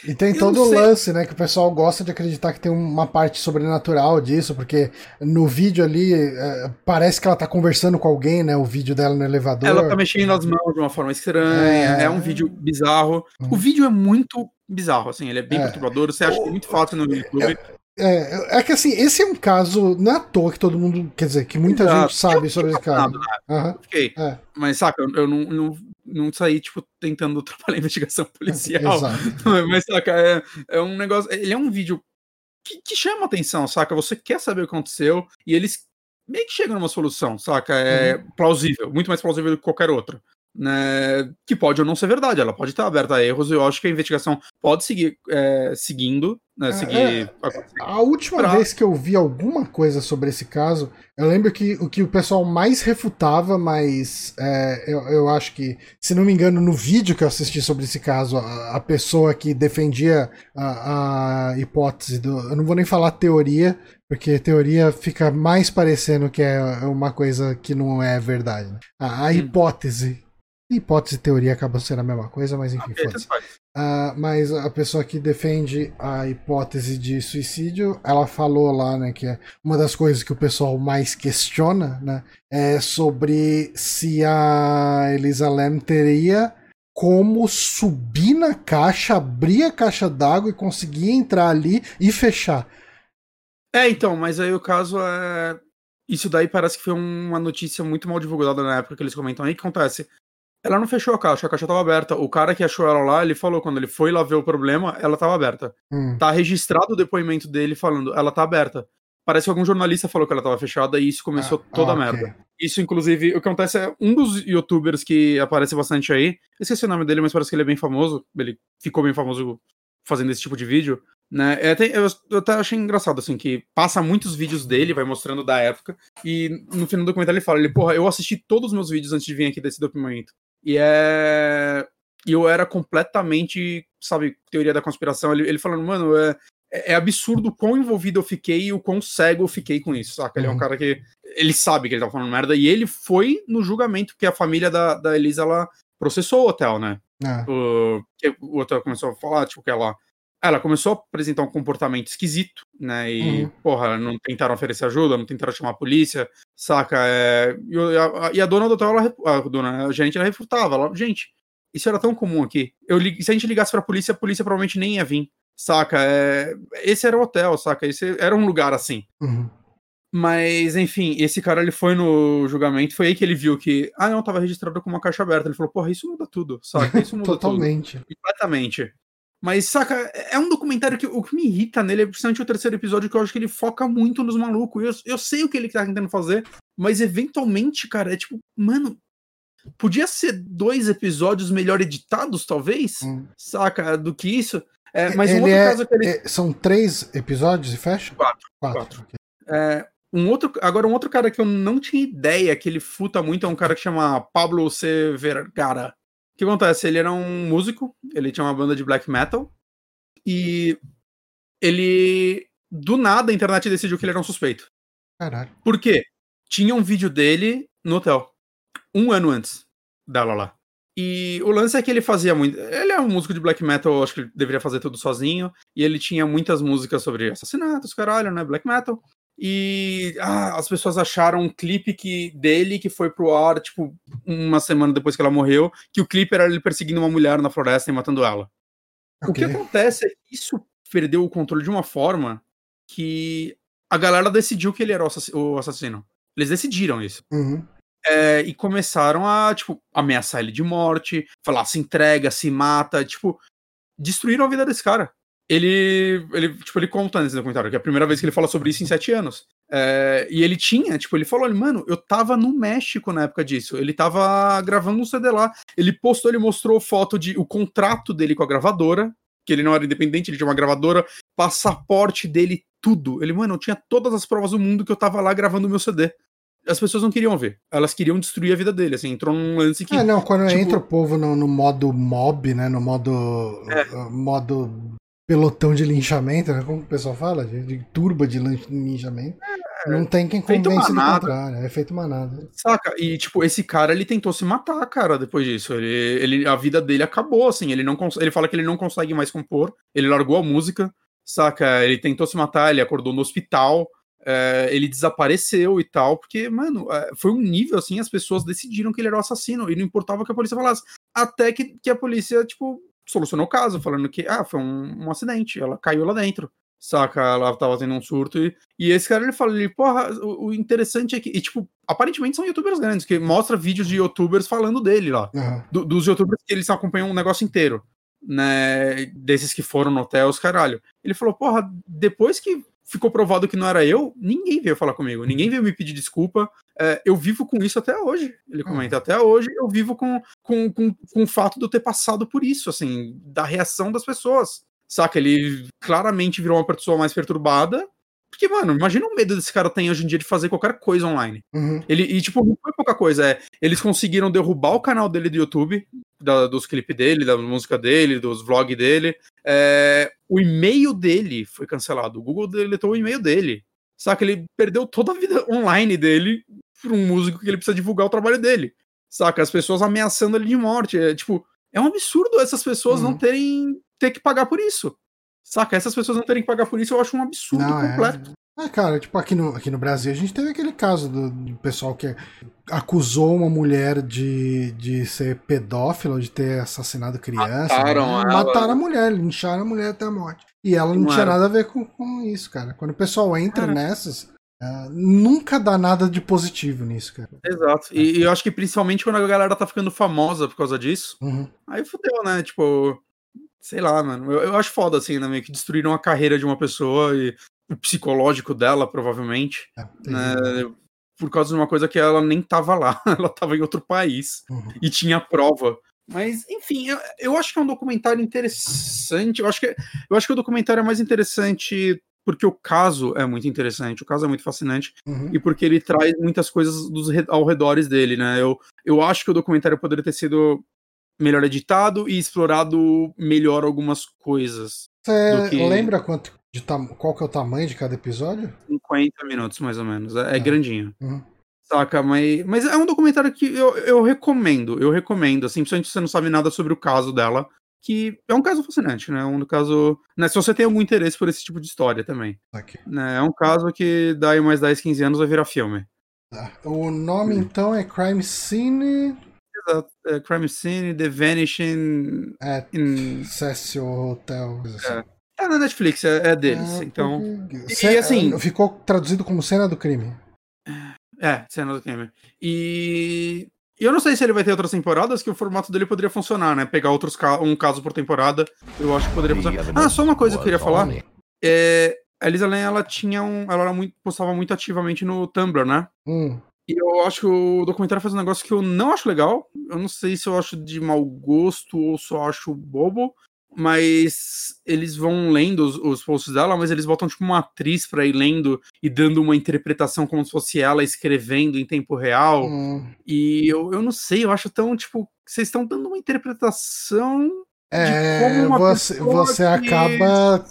Speaker 1: E tem
Speaker 2: Eu
Speaker 1: todo o lance, né? Que o pessoal gosta de acreditar que tem uma parte sobrenatural disso, porque no vídeo ali é, parece que ela tá conversando com alguém, né? O vídeo dela no elevador.
Speaker 2: ela tá mexendo as mãos de uma forma estranha,
Speaker 1: É.
Speaker 2: é, um vídeo bizarro. O
Speaker 1: Hum.
Speaker 2: vídeo é muito bizarro, assim, ele é bem
Speaker 1: É.
Speaker 2: perturbador, você acha que é muito fácil no YouTube.
Speaker 1: É, é que assim, esse é um caso, não é à toa que todo mundo, quer dizer, que muita
Speaker 2: Exato.
Speaker 1: gente sabe sobre esse caso. Aham,
Speaker 2: Fiquei.
Speaker 1: é,
Speaker 2: Mas, saca, eu, eu não, não, não saí, tipo, tentando trabalhar investigação policial.
Speaker 1: exato.
Speaker 2: Mas, saca, é, é um negócio. Ele é um vídeo que, que chama atenção, saca? Você quer saber o que aconteceu e eles meio que chegam numa solução, saca? É plausível, muito mais plausível do que qualquer outra. Né, que pode ou não ser verdade, ela pode estar aberta a erros, e eu acho que a investigação pode seguir é, seguindo, né,
Speaker 1: É,
Speaker 2: seguir.
Speaker 1: A última
Speaker 2: Pra-
Speaker 1: vez que eu vi alguma coisa sobre esse caso, eu lembro que o que o pessoal mais refutava, mas é, eu, eu acho que, se não me engano, no vídeo que eu assisti sobre esse caso, a, a pessoa que defendia a, a hipótese do. Eu não vou nem falar teoria, porque teoria fica mais parecendo que é uma coisa que não é verdade. né? A, a
Speaker 2: Hum.
Speaker 1: hipótese. Hipótese e teoria acabam sendo a mesma coisa, mas enfim,
Speaker 2: Ok,
Speaker 1: foda-se.
Speaker 2: tanto faz.
Speaker 1: Ah, mas a pessoa que defende a hipótese de suicídio, ela falou lá, né, que é uma das coisas que o pessoal mais questiona, né, é sobre se a Elisa Lam teria como subir na caixa, abrir a caixa d'água e conseguir entrar ali e fechar.
Speaker 2: É, então, mas aí o caso é. Isso daí parece que foi uma notícia muito mal divulgada na época que eles comentam aí. Que acontece? Ela não fechou a caixa, a caixa tava aberta. O cara que achou ela lá, ele falou, quando ele foi lá ver o problema, ela tava aberta.
Speaker 1: Hum,
Speaker 2: Tá registrado o depoimento dele falando, ela tá aberta. parece que algum jornalista falou que ela tava fechada e isso começou
Speaker 1: Ah,
Speaker 2: toda a merda. Isso, inclusive, o que acontece é um dos youtubers que aparece bastante aí, esqueci o nome dele, mas parece que ele é bem famoso, ele ficou bem famoso fazendo esse tipo de vídeo, né? É eu, eu até achei engraçado, assim, que passa muitos vídeos dele, vai mostrando da época, e no final do documentário ele fala, ele, porra, eu assisti todos os meus vídeos antes de vir aqui desse documento. E é. E eu era completamente, sabe, teoria da conspiração. Ele, ele falando, mano, é, é absurdo o quão envolvido eu fiquei e o quão cego eu fiquei com isso, saca? Ele é um
Speaker 1: Uhum.
Speaker 2: cara que. Ele sabe que ele tá falando merda. E ele foi no julgamento que a família da, da Elisa ela processou o hotel, né?
Speaker 1: É.
Speaker 2: o, o hotel começou a falar, tipo, que ela. Ela começou a apresentar um comportamento esquisito, né? E,
Speaker 1: Uhum.
Speaker 2: porra, não tentaram oferecer ajuda, não tentaram chamar a polícia, saca? É, e, a, e a dona do hotel, ela, a dona, a gerente, ela refutava. Ela, gente, isso era tão comum aqui. Eu, se a gente ligasse pra polícia, a polícia provavelmente nem ia vir, saca? É, esse era o hotel, saca? Esse era um lugar assim.
Speaker 1: Uhum.
Speaker 2: Mas, enfim, esse cara ele foi no julgamento, foi aí que ele viu que, ah, não, tava registrado com uma caixa aberta. Ele falou, porra, isso muda tudo, saca? Isso muda tudo
Speaker 1: Totalmente.
Speaker 2: completamente. Mas, saca, é um documentário que o que me irrita nele é principalmente o terceiro episódio, que eu acho que ele foca muito nos malucos. Eu, eu sei o que ele tá tentando fazer, mas eventualmente, cara, é tipo, mano, podia ser dois episódios melhor editados, talvez,
Speaker 1: Hum.
Speaker 2: saca, do que isso. É, mas um
Speaker 1: Ele
Speaker 2: outro
Speaker 1: é-
Speaker 2: caso que ele.
Speaker 1: É, são três episódios e fecha?
Speaker 2: Quatro.
Speaker 1: Quatro.
Speaker 2: Quatro. É, um outro, agora, um outro cara que eu não tinha ideia que ele futa muito é um cara que chama Pablo C. Vergara. O que acontece? Ele era um músico, ele tinha uma banda de black metal, e ele, do nada, a internet decidiu que ele era um suspeito.
Speaker 1: Caralho.
Speaker 2: Por quê? Tinha um vídeo dele no hotel, um ano antes dela lá. E o lance é que ele fazia muito. Ele é um músico de black metal, acho que ele deveria fazer tudo sozinho. E ele tinha muitas músicas sobre assassinatos, caralho, né? Black metal. E ah, as pessoas acharam um clipe que, dele que foi pro ar, tipo, uma semana depois que ela morreu, que o clipe era ele perseguindo uma mulher na floresta e matando ela. O que acontece é que isso perdeu o controle de uma forma que a galera decidiu que ele era o assassino. Eles decidiram isso.
Speaker 1: Uhum.
Speaker 2: É, e começaram a, tipo, ameaçar ele de morte, falar se entrega, se mata, tipo, destruíram a vida desse cara. Ele, ele, tipo, ele conta nesse documentário que é a primeira vez que ele fala sobre isso em sete anos. É, e ele tinha, tipo, ele falou, mano, eu tava no México na época disso. Ele tava gravando um CD lá. Ele postou, ele mostrou foto de o contrato dele com a gravadora, que ele não era independente, ele tinha uma gravadora, passaporte dele, tudo. Ele, mano, eu tinha todas as provas do mundo que eu tava lá gravando o meu CD as pessoas não queriam ver. Elas queriam destruir a vida dele, assim, entrou num lance que.
Speaker 1: É, não, quando
Speaker 2: tipo-
Speaker 1: entra o povo no, no modo mob, né? No modo.
Speaker 2: É.
Speaker 1: modo pelotão de linchamento, né? Como o pessoal fala? De, de turba de lin- linchamento. não tem quem
Speaker 2: É,
Speaker 1: convence do contrário. É feito manada.
Speaker 2: Saca? E, tipo, esse cara, ele tentou se matar, cara, depois disso. Ele, ele, a vida dele acabou, assim. Ele, não ele fala que ele não consegue mais compor. Ele largou a música, saca? Ele tentou se matar, ele acordou no hospital. é, ele desapareceu e tal, porque, mano, é, foi um nível assim, as pessoas decidiram que ele era o assassino, e não importava o que a polícia falasse. Até que, que a polícia, tipo, solucionou o caso, falando que, ah, foi um, um acidente, ela caiu lá dentro. Saca, ela tava tendo um surto e, e esse cara ele fala, ele, porra, o, o interessante é que, e, tipo, aparentemente são youtubers grandes, que mostra vídeos de youtubers falando dele lá
Speaker 1: Aham.
Speaker 2: do- dos youtubers que eles acompanham o negócio inteiro, né? Desses que foram no hotel, os caralho. Ele falou, porra, depois que ficou provado que não era eu, ninguém veio falar comigo, ninguém veio me pedir desculpa. É, eu vivo com isso até hoje. Ele comenta, até hoje eu vivo com, com, com, com o fato de eu ter passado por isso, assim, da reação das pessoas. Saca? Ele claramente virou uma pessoa mais perturbada. Porque, mano, imagina o medo desse cara tem hoje em dia de fazer qualquer coisa online.
Speaker 1: Uhum.
Speaker 2: Ele, e, tipo, não foi pouca coisa. É, eles conseguiram derrubar o canal dele do YouTube, da- dos clipes dele, da música dele, dos vlogs dele. É, o e-mail dele foi cancelado. O Google deletou o e-mail dele. Saca? Ele perdeu toda a vida online dele por um músico que ele precisa divulgar o trabalho dele. Saca? As pessoas ameaçando ele de morte. É, tipo, é um absurdo essas pessoas não
Speaker 1: Uhum.
Speaker 2: terem ter que pagar por isso. Saca? Essas pessoas não terem que pagar por isso, eu acho um absurdo
Speaker 1: Não, é.
Speaker 2: completo.
Speaker 1: É, cara, tipo, aqui no, aqui no Brasil a gente teve aquele caso do, do pessoal que acusou uma mulher de, de ser pedófila, de ter assassinado criança.
Speaker 2: Mataram
Speaker 1: né?
Speaker 2: ela.
Speaker 1: Mataram a mulher, lincharam a mulher até a morte. E ela não
Speaker 2: Não
Speaker 1: tinha
Speaker 2: era.
Speaker 1: nada a ver com, com isso, cara. Quando o pessoal entra
Speaker 2: Cara.
Speaker 1: nessas, ah, nunca dá nada de positivo nisso, cara.
Speaker 2: Exato. E, e eu acho que principalmente quando a galera tá ficando famosa por causa disso,
Speaker 1: Uhum.
Speaker 2: aí fudeu, né? Tipo, sei lá, mano. Eu, eu acho foda, assim, né? Meio que destruíram a carreira de uma pessoa e o psicológico dela, provavelmente.
Speaker 1: É,
Speaker 2: né, por causa de uma coisa que ela nem tava lá, ela tava em outro país
Speaker 1: Uhum.
Speaker 2: e tinha prova. Mas, enfim, eu, eu acho que é um documentário interessante. Eu acho que, eu acho que o documentário é mais interessante porque o caso é muito interessante, o caso é muito fascinante
Speaker 1: Uhum.
Speaker 2: e porque ele traz muitas coisas dos ao redores dele, né? Eu, eu acho que o documentário poderia ter sido melhor editado e explorado melhor algumas coisas.
Speaker 1: Você
Speaker 2: que-
Speaker 1: lembra quanto de tam... qual que é o tamanho de cada episódio?
Speaker 2: 50 minutos, mais ou menos. É, é
Speaker 1: É.
Speaker 2: grandinho.
Speaker 1: Uhum.
Speaker 2: Saca? Mas, mas é um documentário que eu, eu recomendo. Eu recomendo, assim, principalmente se você não sabe nada sobre o caso dela. Que é um caso fascinante, né? Um caso. Né, se você tem algum interesse por esse tipo de história também.
Speaker 1: Aqui.
Speaker 2: Né? É um caso que daí mais 10, 15 anos vai virar filme.
Speaker 1: Tá. O nome então é Crime Scene
Speaker 2: Exato. É, Crime Scene, The Vanishing.
Speaker 1: at
Speaker 2: In...
Speaker 1: Cecil Hotel. assim.
Speaker 2: É na Netflix, é, é deles.
Speaker 1: Ah,
Speaker 2: então.
Speaker 1: porque-
Speaker 2: E,
Speaker 1: Ce-
Speaker 2: assim-
Speaker 1: Ficou traduzido como cena do crime.
Speaker 2: É, cena do crime. E. e eu não sei se ele vai ter outras temporadas, que o formato dele poderia funcionar, né? Pegar outros ca- um caso por temporada, eu acho que poderia funcionar. Ah, só uma coisa que eu queria falar. É, a Elisa Lam, ela tinha um. Ela era muito, postava muito ativamente no Tumblr, né?
Speaker 1: Hum,
Speaker 2: E eu acho que o documentário faz um negócio que eu não acho legal. Eu não sei se eu acho de mau gosto ou só acho bobo. Mas eles vão lendo os, os posts dela, mas eles botam tipo uma atriz pra ir lendo e dando uma interpretação como se fosse ela escrevendo em tempo real.
Speaker 1: hum.
Speaker 2: E eu, eu não sei, eu acho tão, tipo, vocês estão dando uma interpretação
Speaker 1: É,
Speaker 2: como uma
Speaker 1: você, você acaba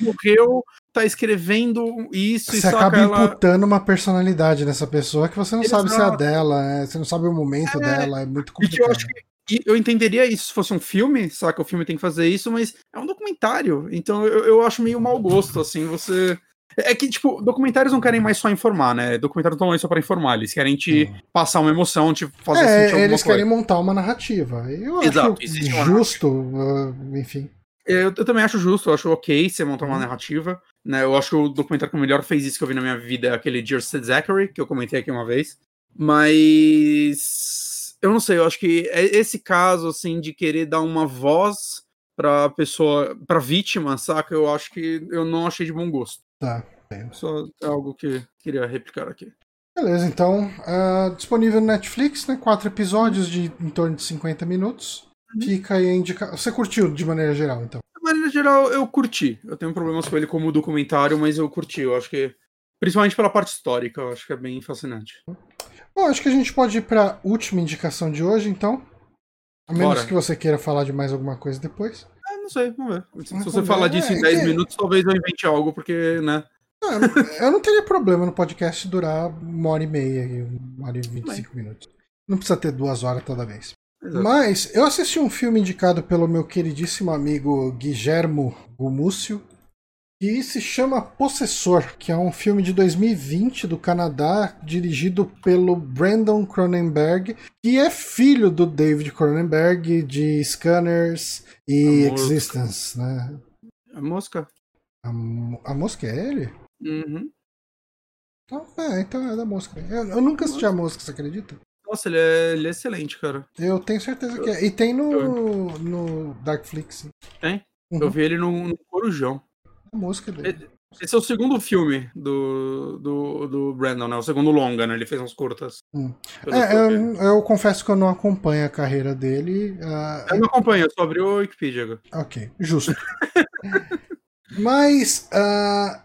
Speaker 2: morreu, tá escrevendo isso e
Speaker 1: você acaba
Speaker 2: ela.
Speaker 1: imputando uma personalidade nessa pessoa que você não sabe se é a
Speaker 2: Exato.
Speaker 1: dela, né? você não sabe o momento
Speaker 2: É,
Speaker 1: dela, é muito
Speaker 2: E que eu
Speaker 1: complicado.
Speaker 2: acho que e eu entenderia isso se fosse um filme, saca? O filme tem que fazer isso, mas é um documentário. Então eu, eu acho meio mau gosto, assim, você. É que, tipo, documentários não querem mais só informar, né? Documentários não estão aí só pra informar, eles querem te passar uma emoção, te fazer sentir
Speaker 1: É,
Speaker 2: alguma
Speaker 1: eles
Speaker 2: coisa.
Speaker 1: querem montar uma narrativa. Eu
Speaker 2: Exato,
Speaker 1: acho
Speaker 2: uma
Speaker 1: justo, uh, enfim.
Speaker 2: Eu, eu também acho justo, eu acho ok você montar uma
Speaker 1: Uhum.
Speaker 2: narrativa. Né? Eu acho que o documentário que melhor fez isso que eu vi na minha vida é aquele Dear Zachary, que eu comentei aqui uma vez. Mas eu não sei, eu acho que é esse caso assim de querer dar uma voz pra pessoa, pra vítima, saca? Eu acho que eu não achei de bom gosto.
Speaker 1: Tá.
Speaker 2: Só é algo que queria replicar aqui.
Speaker 1: Beleza, então, ah, disponível no Netflix, né? Quatro episódios de em torno de 50 minutos.
Speaker 2: Uhum.
Speaker 1: Fica aí a indicação. Você curtiu de maneira geral, então?
Speaker 2: De maneira geral, eu curti. Eu tenho problemas com ele como documentário, mas eu curti. Eu acho que. Principalmente pela parte histórica, eu acho que é bem fascinante.
Speaker 1: Bom, acho que a gente pode ir para última indicação de hoje, então. A menos
Speaker 2: Bora.
Speaker 1: que você queira falar de mais alguma coisa depois.
Speaker 2: Ah, não sei, vamos ver. Se
Speaker 1: Vamos
Speaker 2: você
Speaker 1: ver.
Speaker 2: falar disso
Speaker 1: É,
Speaker 2: em 10
Speaker 1: que-
Speaker 2: minutos, talvez eu invente algo, porque, né?
Speaker 1: Ah, eu, não, eu não teria problema no podcast durar uma hora e meia, e uma hora e 25 minutos. Não precisa ter duas horas toda vez.
Speaker 2: Exato.
Speaker 1: Mas eu assisti um filme indicado pelo meu queridíssimo amigo Guillermo Gumúcio, que se chama Possessor, que é um filme de 2020 do Canadá, dirigido pelo Brandon Cronenberg, que é filho do David Cronenberg de Scanners e. Existence, né?
Speaker 2: A mosca.
Speaker 1: A, a mosca é ele?
Speaker 2: Uhum.
Speaker 1: Então, é, então é da mosca. Eu, eu nunca assisti a mosca, você acredita?
Speaker 2: Nossa, ele é, ele é excelente, cara.
Speaker 1: Eu tenho certeza que é. E tem no, no Darkflix.
Speaker 2: Tem?
Speaker 1: Uhum.
Speaker 2: Eu vi ele no, no Corujão.
Speaker 1: A mosca dele.
Speaker 2: Esse é o segundo filme do, do, do Brandon, né? O segundo longa, né? Ele fez uns curtas.
Speaker 1: Hum. É,
Speaker 2: eu
Speaker 1: eu, confesso que eu não acompanho a carreira dele. ah,
Speaker 2: Eu não acompanho, eu só abri o Wikipedia agora.
Speaker 1: ok, justo. Mas, ah,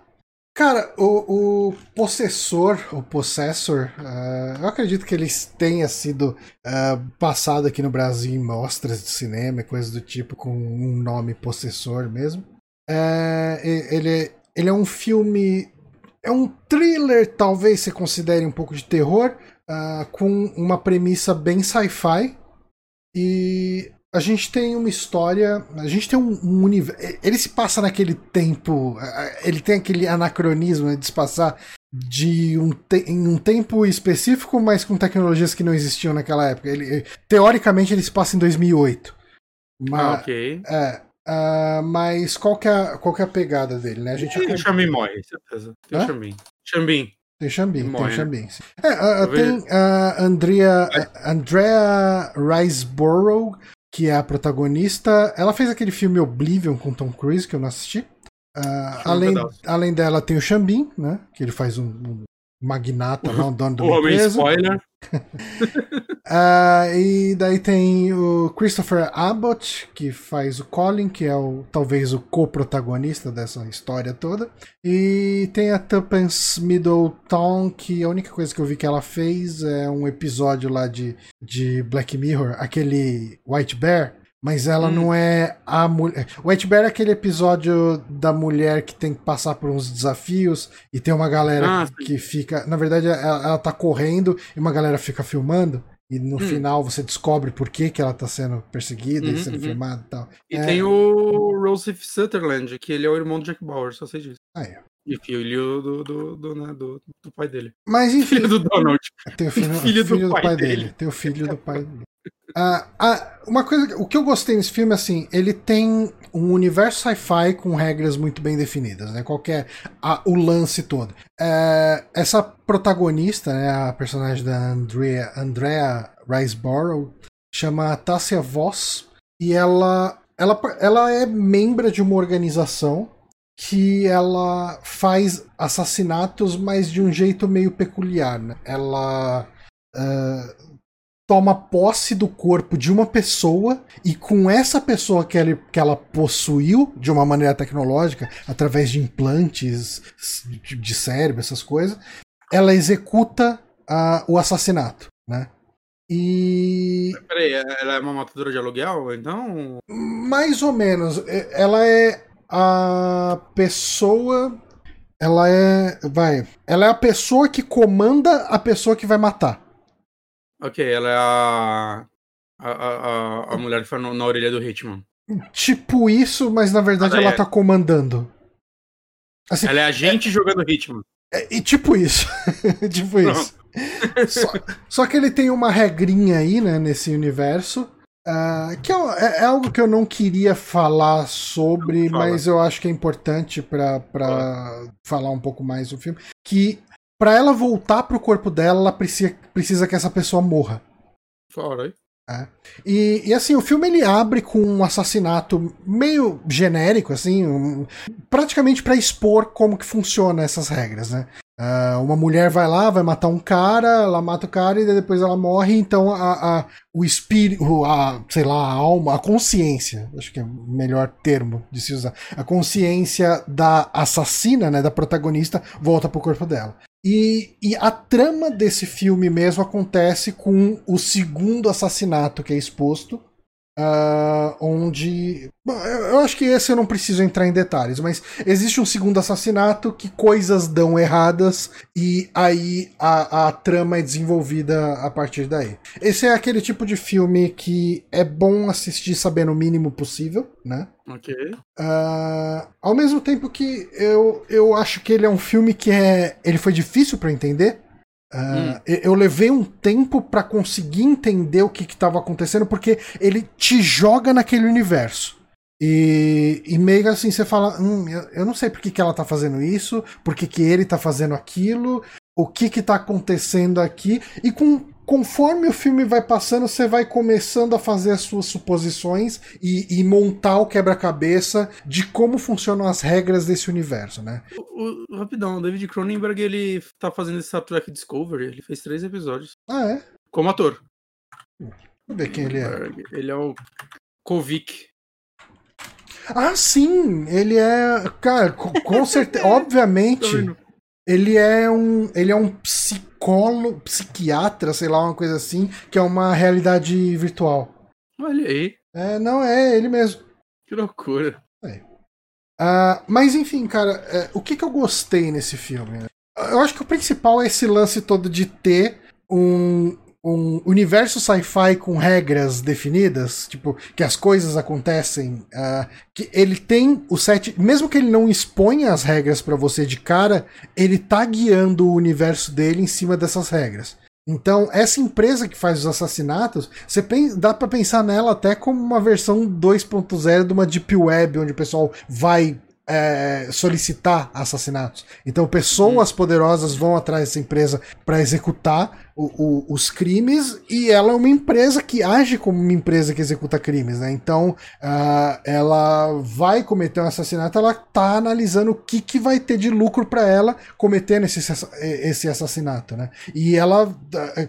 Speaker 1: cara, o, o possessor, o possessor, ah, eu acredito que ele tenha sido passado aqui no Brasil em mostras de cinema e coisas do tipo, com um nome possessor mesmo. É, ele, ele é um filme. É um thriller, talvez você considere um pouco de terror, ah, com uma premissa bem sci-fi. E a gente tem uma história. A gente tem um, um universo. Ele se passa naquele tempo. ah, Ele tem aquele anacronismo né, de se passar de um, te- em um tempo específico, mas com tecnologias que não existiam naquela época. Ele, teoricamente, ele se passa em 2008. Mas,
Speaker 2: Ah, ok.
Speaker 1: é, ah, mas qual que, é, a- qual que é a pegada dele, né? A gente
Speaker 2: o
Speaker 1: acompanha-
Speaker 2: Xambin morre, certeza. Tem o
Speaker 1: Hã?
Speaker 2: Xambin.
Speaker 1: Tem Xambin, tem
Speaker 2: Morre, né?
Speaker 1: Xambin. sim. É,
Speaker 2: vejo-
Speaker 1: tem a Andrea, a Andrea Riseborough, que é a protagonista. Ela fez aquele filme Oblivion com Tom Cruise, que eu não assisti. Uh, além, além dela tem o Xambin, né? Que ele faz um, um magnata lá, um dono do
Speaker 2: O homem spoiler.
Speaker 1: uh, e daí tem o Christopher Abbott, que faz o Colin, que é o talvez o co-protagonista dessa história toda. E tem a Tuppence Middleton, que a única coisa que eu vi que ela fez é um episódio lá de, de Black Mirror, aquele White Bear mas ela hum. não é a mulher. O White Bear é aquele episódio da mulher que tem que passar por uns desafios e tem uma galera ah, que fica. Na verdade, ela, ela tá correndo e uma galera fica filmando. E no hum. final você descobre por que, que ela tá sendo perseguida uhum, e sendo uhum. filmada e tal.
Speaker 2: E é... tem o Roseph Sutherland, que ele é o irmão do Jack Bauer, só sei disso.
Speaker 1: Ah, é.
Speaker 2: E filho do, do, do, né, do, do, pai dele.
Speaker 1: Mas enfim.
Speaker 2: Filho do Donald.
Speaker 1: Tem o filho, filho, do, filho do, pai, pai dele. dele. Tem o filho do pai dele. Uh, uh, uma coisa, o que eu gostei nesse filme, assim, ele tem um universo sci-fi com regras muito bem definidas, né? Qualquer é o lance todo. Uh, essa protagonista, né, a personagem da Andrea, Andrea Riseborough, chama Tassia Voss e ela, ela, ela é membro de uma organização que ela faz assassinatos, mas de um jeito meio peculiar, né? Ela uh, toma posse do corpo de uma pessoa e com essa pessoa que ela, que ela possuiu de uma maneira tecnológica, através de implantes de, cérebro, essas coisas, ela executa uh, o assassinato, né? E.
Speaker 2: Peraí, ela é uma matadora de aluguel, então?
Speaker 1: Mais ou menos. Ela é a pessoa. Ela é. Vai. Ela é a pessoa que comanda a pessoa que vai matar.
Speaker 2: Ok, ela é a. A, a, a mulher que foi na orelha do Hitman.
Speaker 1: Tipo isso, mas na verdade ela, ela é... tá comandando.
Speaker 2: Assim, ela é a gente é... jogando Hitman.
Speaker 1: É, e tipo isso. tipo isso. só, só, que ele tem uma regrinha aí, né, nesse universo. Uh, que é, é, é, algo que eu não queria falar sobre, Fala. mas eu acho que é importante para falar um pouco mais do filme. Que para ela voltar pro corpo dela, ela precisa, precisa que essa pessoa morra.
Speaker 2: Fora aí.
Speaker 1: É. E, e, assim, o filme ele abre com um assassinato meio genérico, assim, um, praticamente para expor como que funciona essas regras, né? Uh, uma mulher vai lá, vai matar um cara, ela mata o cara e depois ela morre, então a, a, o espírito, a, sei lá, a alma, a consciência, acho que é o melhor termo de se usar, a consciência da assassina, né, da protagonista, volta pro corpo dela. E, e, a trama desse filme mesmo acontece com o segundo assassinato que é exposto, Uh, onde. Eu acho que esse eu não preciso entrar em detalhes, mas existe um segundo assassinato que coisas dão erradas e aí a, a trama é desenvolvida a partir daí. Esse é aquele tipo de filme que é bom assistir sabendo o mínimo possível, né?
Speaker 2: Ok.
Speaker 1: Uh, ao mesmo tempo que eu, eu acho que ele é um filme que é. Ele foi difícil para entender. Uh. Eu levei um tempo para conseguir entender o que estava acontecendo, porque ele te joga naquele universo. E, e meio assim você fala: hum, eu, eu, não sei por que, que ela tá fazendo isso, por que, que ele tá fazendo aquilo, o que que tá acontecendo aqui. E com conforme o filme vai passando, você vai começando a fazer as suas suposições e, e montar o quebra-cabeça de como funcionam as regras desse universo, né?
Speaker 2: O, o, rapidão, o David Cronenberg, ele tá fazendo esse Star Trek Discovery, ele fez três episódios.
Speaker 1: Ah, é?
Speaker 2: Como ator.
Speaker 1: Deixa eu ver quem ele é.
Speaker 2: Ele é o Kovic.
Speaker 1: Ah, sim! Ele é. Cara, com certeza. obviamente. Ele é um. Ele é um psicólogo, psiquiatra, sei lá, uma coisa assim, que é uma realidade virtual.
Speaker 2: Olha aí.
Speaker 1: É, não, é ele mesmo.
Speaker 2: Que loucura.
Speaker 1: É. Uh, mas enfim, cara, é, o que, que eu gostei nesse filme? Eu acho que o principal é esse lance todo de ter um, um universo sci-fi com regras definidas, tipo, que as coisas acontecem, uh, que ele tem o set, mesmo que ele não exponha as regras para você de cara, ele tá guiando o universo dele em cima dessas regras. Então, essa empresa que faz os assassinatos, você pensa, dá para pensar nela até como uma versão 2.0 de uma deep web, onde o pessoal vai é, solicitar assassinatos. Então, pessoas hum. poderosas vão atrás dessa empresa para executar o, o, os crimes e ela é uma empresa que age como uma empresa que executa crimes, né? Então, uh, ela vai cometer um assassinato, ela tá analisando o que, que vai ter de lucro para ela cometendo esse, esse assassinato, né? E ela,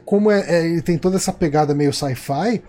Speaker 1: como é, é, ele tem toda essa pegada meio sci-fi,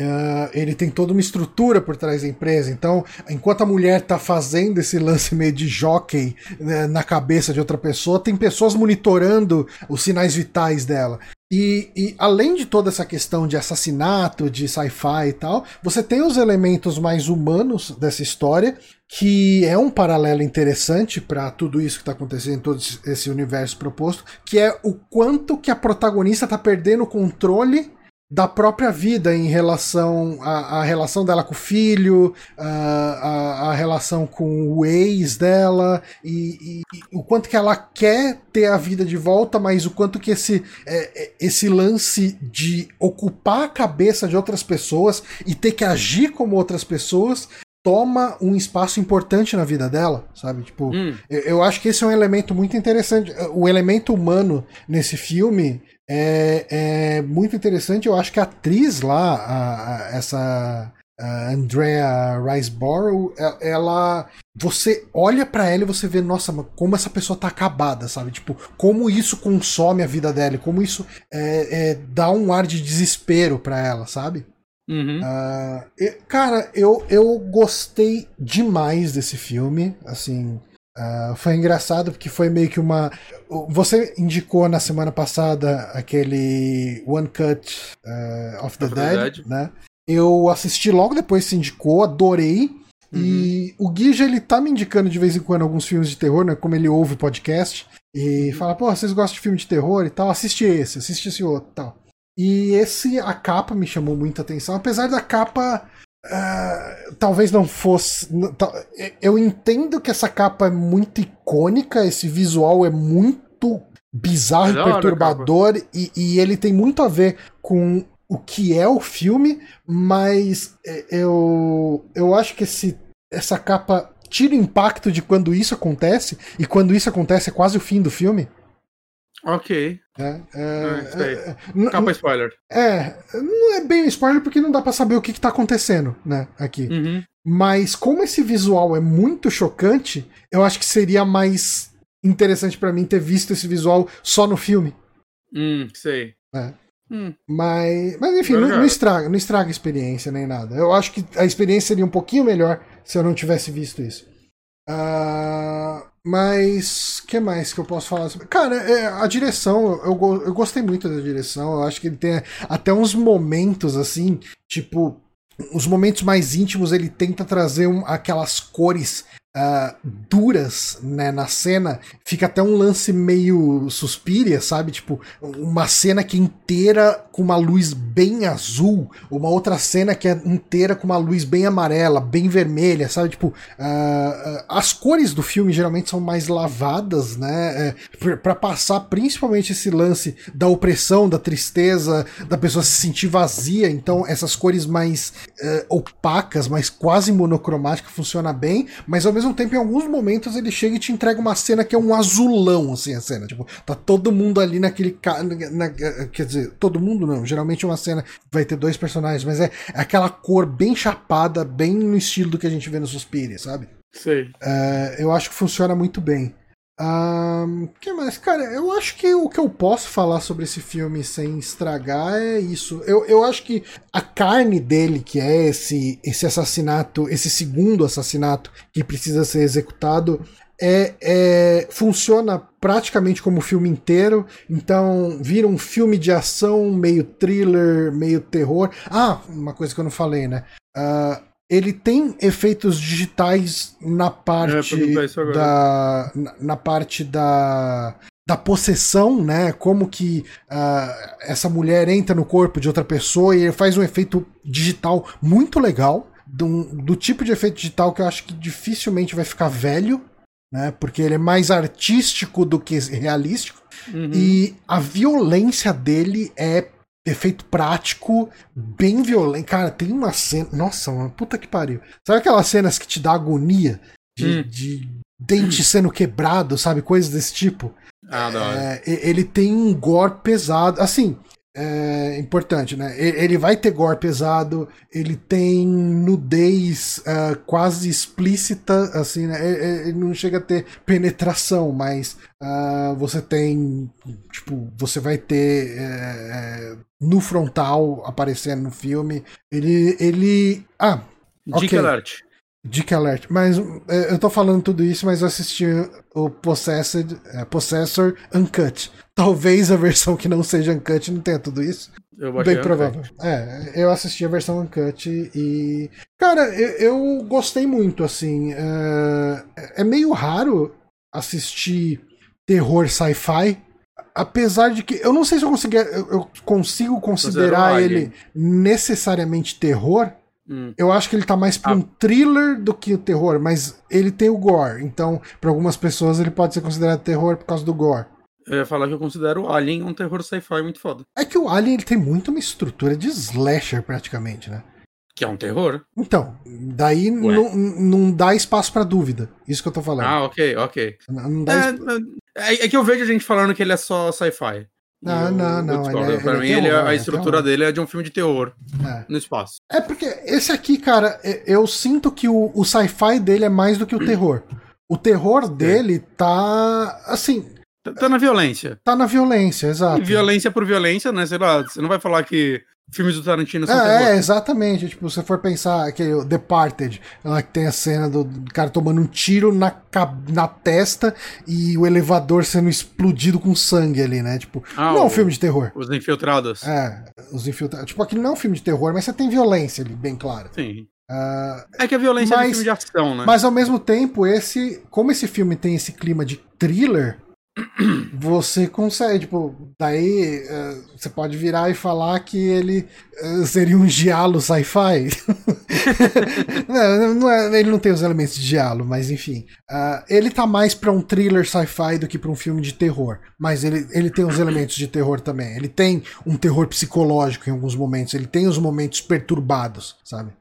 Speaker 1: Uh, ele tem toda uma estrutura por trás da empresa. Então, enquanto a mulher está fazendo esse lance meio de jockey né, na cabeça de outra pessoa, tem pessoas monitorando os sinais vitais dela. E, e, além de toda essa questão de assassinato, de sci-fi e tal, você tem os elementos mais humanos dessa história, que é um paralelo interessante para tudo isso que está acontecendo em todo esse universo proposto, que é o quanto que a protagonista está perdendo o controle da própria vida em relação à, relação dela com o filho, a, relação com o ex dela e, e, e, o quanto que ela quer ter a vida de volta, mas o quanto que esse, é, é, esse lance de ocupar a cabeça de outras pessoas e ter que agir como outras pessoas toma um espaço importante na vida dela, sabe? Tipo, hum. eu, eu, acho que esse é um elemento muito interessante. O elemento humano nesse filme é, é muito interessante. Eu acho que a atriz lá, a, a, essa a Andrea Riseborough, é, ela, você olha para ela e você vê, nossa, como essa pessoa tá acabada, sabe? Tipo, como isso consome a vida dela, como isso é, é, dá um ar de desespero para ela, sabe? Uhum. Uh, cara, eu, eu gostei demais desse filme. Assim, uh, foi engraçado porque foi meio que uma. Você indicou na semana passada aquele One Cut uh, of the, of Dead, the Dead, né? Eu assisti logo depois se indicou, adorei. Uhum. E o Guija, ele tá me indicando de vez em quando alguns filmes de terror, né? Como ele ouve o podcast. E uhum. fala, pô, vocês gostam de filme de terror e tal? Assiste esse, assiste esse outro e tal. E esse, a capa me chamou muita atenção, apesar da capa uh, talvez não fosse. Eu entendo que essa capa é muito icônica, esse visual é muito bizarro e perturbador, e, e ele tem muito a ver com o que é o filme, mas é, eu, eu acho que esse, essa capa tira o impacto de quando isso acontece, e quando isso acontece é quase o fim do filme.
Speaker 2: Ok.
Speaker 1: É, é, é,
Speaker 2: é Capa spoiler.
Speaker 1: É, não é bem spoiler porque não dá para saber o que, que tá acontecendo, né, aqui. Uhum. Mas como esse visual é muito chocante, eu acho que seria mais interessante para mim ter visto esse visual só no filme.
Speaker 2: Hum, sei.
Speaker 1: É. Hum. Mas, mas enfim, não, não, estraga, não estraga a experiência nem nada. Eu acho que a experiência seria um pouquinho melhor se eu não tivesse visto isso. Uh, mas que mais que eu posso falar? Cara, é, a direção, eu, eu gostei muito da direção. Eu acho que ele tem até uns momentos assim, tipo, os momentos mais íntimos ele tenta trazer um, aquelas cores uh, duras né, na cena, fica até um lance meio suspiria, sabe? Tipo, uma cena que é inteira com uma luz bem azul, uma outra cena que é inteira com uma luz bem amarela, bem vermelha, sabe? Tipo, uh, as cores do filme geralmente são mais lavadas, né? É, para passar principalmente esse lance da opressão, da tristeza, da pessoa se sentir vazia. Então, essas cores mais uh, opacas, mais quase monocromáticas, funciona bem, mas ao mesmo mesmo tempo, em alguns momentos, ele chega e te entrega uma cena que é um azulão, assim, a cena. Tipo, tá todo mundo ali naquele. Na, quer dizer, todo mundo não. Geralmente uma cena vai ter dois personagens, mas é, é aquela cor bem chapada, bem no estilo do que a gente vê no Suspiria, sabe?
Speaker 2: Sei.
Speaker 1: Uh, eu acho que funciona muito bem. Um, que mais? Cara, eu acho que o que eu posso falar sobre esse filme sem estragar é isso. Eu, eu acho que a carne dele, que é esse, esse assassinato, esse segundo assassinato que precisa ser executado, é, é, funciona praticamente como o filme inteiro. Então vira um filme de ação, meio thriller, meio terror. Ah, uma coisa que eu não falei, né? Uh, ele tem efeitos digitais na parte é, da na, na, parte da da possessão, né? Como que uh, essa mulher entra no corpo de outra pessoa e ele faz um efeito digital muito legal, do, do tipo de efeito digital que eu acho que dificilmente vai ficar velho, né? Porque ele é mais artístico do que realístico. Uhum. E a violência dele é efeito prático, bem violento. Cara, tem uma cena. Nossa, uma puta que pariu. Sabe aquelas cenas que te dá agonia? de, hum. de dente sendo quebrado, sabe? Coisas desse tipo.
Speaker 2: Ah,
Speaker 1: é, ele tem um gore pesado. Assim, é importante, né? Ele vai ter gore pesado, ele tem nudez uh, quase explícita, assim, né? Ele não chega a ter penetração, mas uh, você tem, tipo, você vai ter é, no frontal aparecendo no filme. Ele, ele, ah,
Speaker 2: Dica okay. alert.
Speaker 1: Dick Alert. Mas é, eu tô falando tudo isso, mas eu assisti o Possessed, é, Possessor Uncut. Talvez a versão que não seja Uncut não tenha tudo isso.
Speaker 2: Eu Bem
Speaker 1: provável. É, eu assisti a versão Uncut e. Cara, eu, eu gostei muito, assim. É, é meio raro assistir terror sci-fi. Apesar de que. Eu não sei se eu, consegui, eu consigo considerar ele necessariamente terror Hum. Eu acho que ele tá mais pra ah. um thriller do que o terror, mas ele tem o gore. Então, para algumas pessoas, ele pode ser considerado terror por causa do gore.
Speaker 2: Eu ia falar que eu considero o Alien um terror sci-fi muito foda.
Speaker 1: É que o Alien ele tem muito uma estrutura de slasher, praticamente, né?
Speaker 2: Que é um terror.
Speaker 1: Então, daí não dá espaço para dúvida. Isso que eu tô falando.
Speaker 2: Ah, ok, ok. Não, não dá é, é, é, que eu vejo a gente falando que ele é só sci-fi.
Speaker 1: Não, não, não.
Speaker 2: Ele é, pra mim, ele é, a estrutura dele é de um filme de terror é. no espaço.
Speaker 1: É porque esse aqui, cara, eu sinto que o, o sci-fi dele é mais do que o terror. O terror dele tá. Assim.
Speaker 2: Tá, tá na violência.
Speaker 1: Tá na violência, exato. E
Speaker 2: violência por violência, né? Sei lá, você não vai falar que filmes do Tarantino
Speaker 1: são é, é, exatamente. Tipo, se for pensar que o Departed, que tem a cena do cara tomando um tiro na, na testa e o elevador sendo explodido com sangue ali, né? Tipo, ah, não é um filme de terror.
Speaker 2: Os infiltrados.
Speaker 1: É, os infiltrados. Tipo, aquilo não é um filme de terror, mas você tem violência ali, bem claro.
Speaker 2: Sim. Uh, é que a violência mas, é um filme de ação, né?
Speaker 1: Mas ao mesmo tempo, esse. Como esse filme tem esse clima de thriller, você consegue, tipo, daí uh, você pode virar e falar que ele uh, seria um giallo sci-fi. não, não é, ele não tem os elementos de giallo, mas enfim. Uh, ele tá mais para um thriller sci-fi do que para um filme de terror. Mas ele, ele tem os elementos de terror também. Ele tem um terror psicológico em alguns momentos. Ele tem os momentos perturbados, sabe?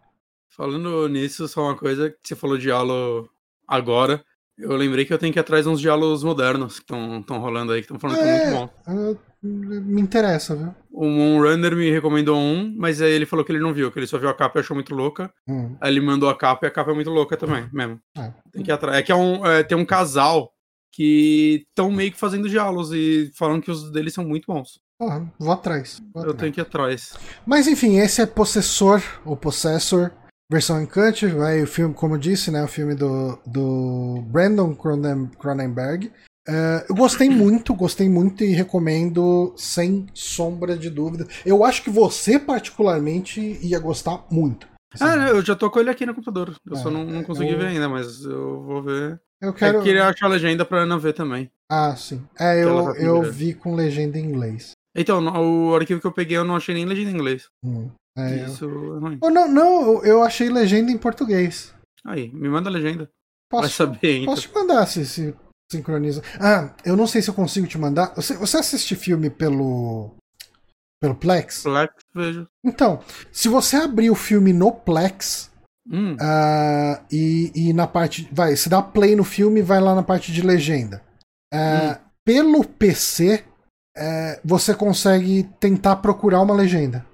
Speaker 2: Falando nisso, só uma coisa que você falou de giallo agora. Eu lembrei que eu tenho que ir atrás uns diálogos modernos que estão rolando aí, que estão falando é, que é muito bom.
Speaker 1: Me interessa, viu?
Speaker 2: O Moonrunner me recomendou um, mas aí ele falou que ele não viu, que ele só viu a capa e achou muito louca. Hum. Aí ele mandou a capa e a capa é muito louca também, mesmo. É. Tem que ir atrás. É que é um, é, tem um casal que estão meio que fazendo diálogos e falando que os deles são muito bons.
Speaker 1: Ah, vou atrás. Vou
Speaker 2: eu atrás. tenho que ir atrás.
Speaker 1: Mas enfim, esse é Possessor, ou Possessor, versão Uncut, vai o filme, como eu disse, né, o filme do, do Brandon Cronenberg. Uh, eu gostei muito, gostei muito e recomendo sem sombra de dúvida. Eu acho que você, particularmente, ia gostar muito.
Speaker 2: Assim. Ah, eu já tô com ele aqui no computador. Eu é, só não, não consegui eu... ver ainda, mas eu vou ver.
Speaker 1: Eu quero.
Speaker 2: Eu queria achar a legenda pra Ana ver também.
Speaker 1: Ah, sim. É, eu, eu vi com legenda em inglês.
Speaker 2: Então, o arquivo que eu peguei eu não achei nem legenda em inglês.
Speaker 1: Hum. É,
Speaker 2: Isso
Speaker 1: eu... é ruim. Oh, não, não, eu achei legenda em português.
Speaker 2: Aí, me manda a legenda.
Speaker 1: Posso,
Speaker 2: Vai saber, então.
Speaker 1: Posso te mandar se, se sincroniza. Ah, eu não sei se eu consigo te mandar. Você, você assiste filme pelo. pelo Plex?
Speaker 2: Plex, vejo.
Speaker 1: Então, se você abrir o filme no Plex.
Speaker 2: Hum.
Speaker 1: Uh, e, e na parte. Vai, se dá play no filme vai lá na parte de legenda. Uh, hum. Pelo PC, uh, é, você consegue tentar procurar uma legenda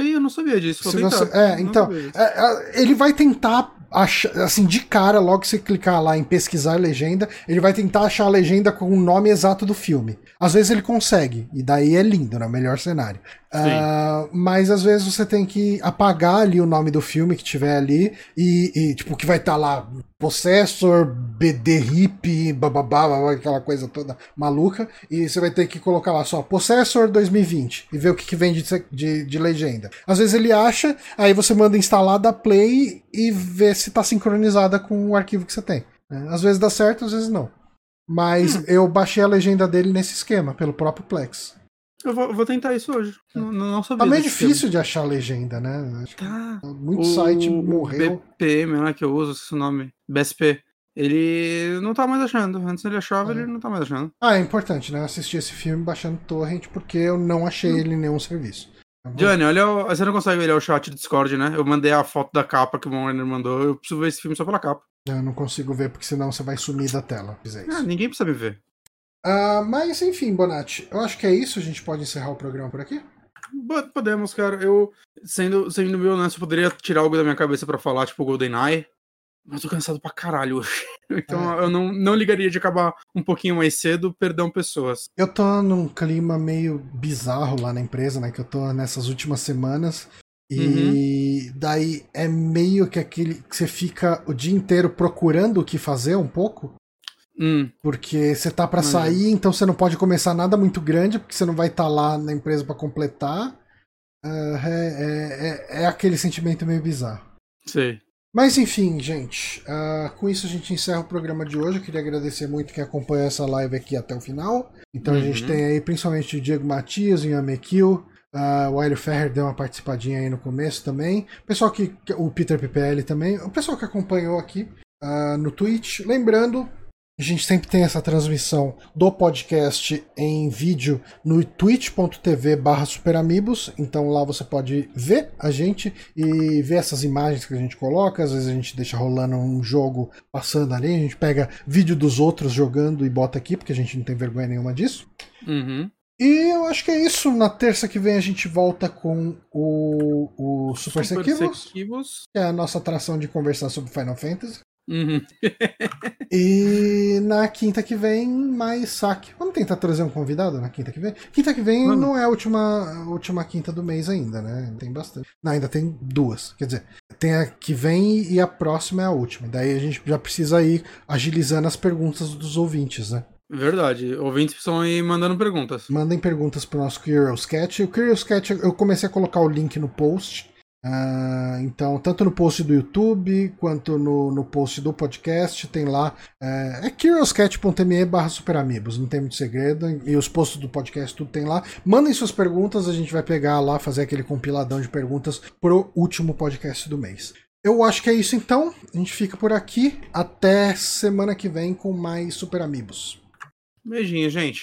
Speaker 2: he não sabia disso.
Speaker 1: Se você, é, então, é, é, ele vai tentar achar, assim, de cara, logo que você clicar lá em pesquisar legenda, ele vai tentar achar a legenda com o nome exato do filme. Às vezes ele consegue, e daí é lindo, né? Melhor cenário. Uh, mas às vezes você tem que apagar ali o nome do filme que tiver ali, e, e tipo, que vai estar tá lá Possessor, BD Hip, bababá, aquela coisa toda maluca, e você vai ter que colocar lá só Possessor 2020 e ver o que, que vem de, de, de legenda. Às vezes ele acha, aí você manda instalar, dá play e vê se está sincronizada com o arquivo que você tem. Né? Às vezes dá certo, às vezes não. Mas hum. eu baixei a legenda dele nesse esquema, pelo próprio Plex.
Speaker 2: Eu vou, vou tentar isso hoje. Não, não
Speaker 1: sabia. Tá meio difícil de achar a legenda, né?
Speaker 2: Tá.
Speaker 1: Muito o site morreu.
Speaker 2: BPM, né, que eu uso esse nome. BSP. Ele não tá mais achando. Antes ele achava, é. ele não tá mais achando.
Speaker 1: Ah, é importante, né? Assistir esse filme baixando torrent, porque eu não achei hum. ele em nenhum serviço.
Speaker 2: Johnny, olha, o... você não consegue olhar o chat do Discord, né? Eu mandei a foto da capa que o Warner mandou. Eu preciso ver esse filme só pela capa.
Speaker 1: Eu não consigo ver, porque senão você vai sumir da tela. Fizer isso.
Speaker 2: Ah, ninguém precisa me ver.
Speaker 1: Ah, mas enfim, Bonatti, eu acho que é isso. A gente pode encerrar o programa por aqui?
Speaker 2: Podemos, cara. Eu, sendo, sendo bem honesto, eu poderia tirar algo da minha cabeça pra falar, tipo GoldenEye. Mas eu tô cansado pra caralho hoje. Então
Speaker 1: É.
Speaker 2: eu não, não ligaria de acabar um pouquinho mais cedo, perdão pessoas.
Speaker 1: Eu tô num clima meio bizarro lá na empresa, né? Que eu tô nessas últimas semanas. E daí é meio que aquele que você fica o dia inteiro procurando o que fazer um pouco.
Speaker 2: Hum,
Speaker 1: Porque você tá pra
Speaker 2: Mas-
Speaker 1: sair, então você não pode começar nada muito grande, porque você não vai estar lá na empresa pra completar. Ah, é, é- é- é aquele sentimento meio bizarro.
Speaker 2: sei.
Speaker 1: Mas enfim, gente, ah, com isso a gente encerra o programa de hoje. Eu queria agradecer muito quem acompanhou essa live aqui até o final. Então a
Speaker 2: Uhum.
Speaker 1: gente tem aí principalmente o Diego Matias, o Ian McKill, ah, o Hélio Ferrer deu uma participadinha aí no começo também. O pessoal que. O Peter PPL também. O pessoal que acompanhou aqui ah, no Twitch. Lembrando. A gente sempre tem essa transmissão do podcast em vídeo no twitch.tv barra superamigos, então lá você pode ver a gente e ver essas imagens que a gente coloca, às vezes a gente deixa rolando um jogo passando ali, a gente pega vídeo dos outros jogando e bota aqui, porque a gente não tem vergonha nenhuma disso.
Speaker 2: Uhum.
Speaker 1: E eu acho que é isso, na terça que vem a gente volta com o, o Super, Sequivos. que é a nossa atração de conversar sobre Final Fantasy.
Speaker 2: Uhum.
Speaker 1: E na quinta que vem, mais saque. Vamos tentar trazer um convidado na quinta que vem? Quinta que vem
Speaker 2: Vamos.
Speaker 1: não é a última, última quinta do mês ainda, né? Tem bastante. Não, ainda tem duas. Quer dizer, tem a que vem e a próxima é a última. Daí a gente já precisa ir agilizando as perguntas dos ouvintes, né?
Speaker 2: Verdade. Ouvintes precisam ir mandando perguntas.
Speaker 1: Mandem perguntas pro nosso Curious Cat. O Curious Cat, eu comecei a colocar o link no post. Ah, então, tanto no post do YouTube quanto no, no post do podcast, tem lá. É, é curiouscat.me barra superamigos, não tem muito segredo. E os posts do podcast tudo tem lá. Mandem suas perguntas, a gente vai pegar lá, fazer aquele compiladão de perguntas pro último podcast do mês. Eu acho que é isso então. A gente fica por aqui. Até semana que vem com mais Super Amigos.
Speaker 2: Beijinho, gente.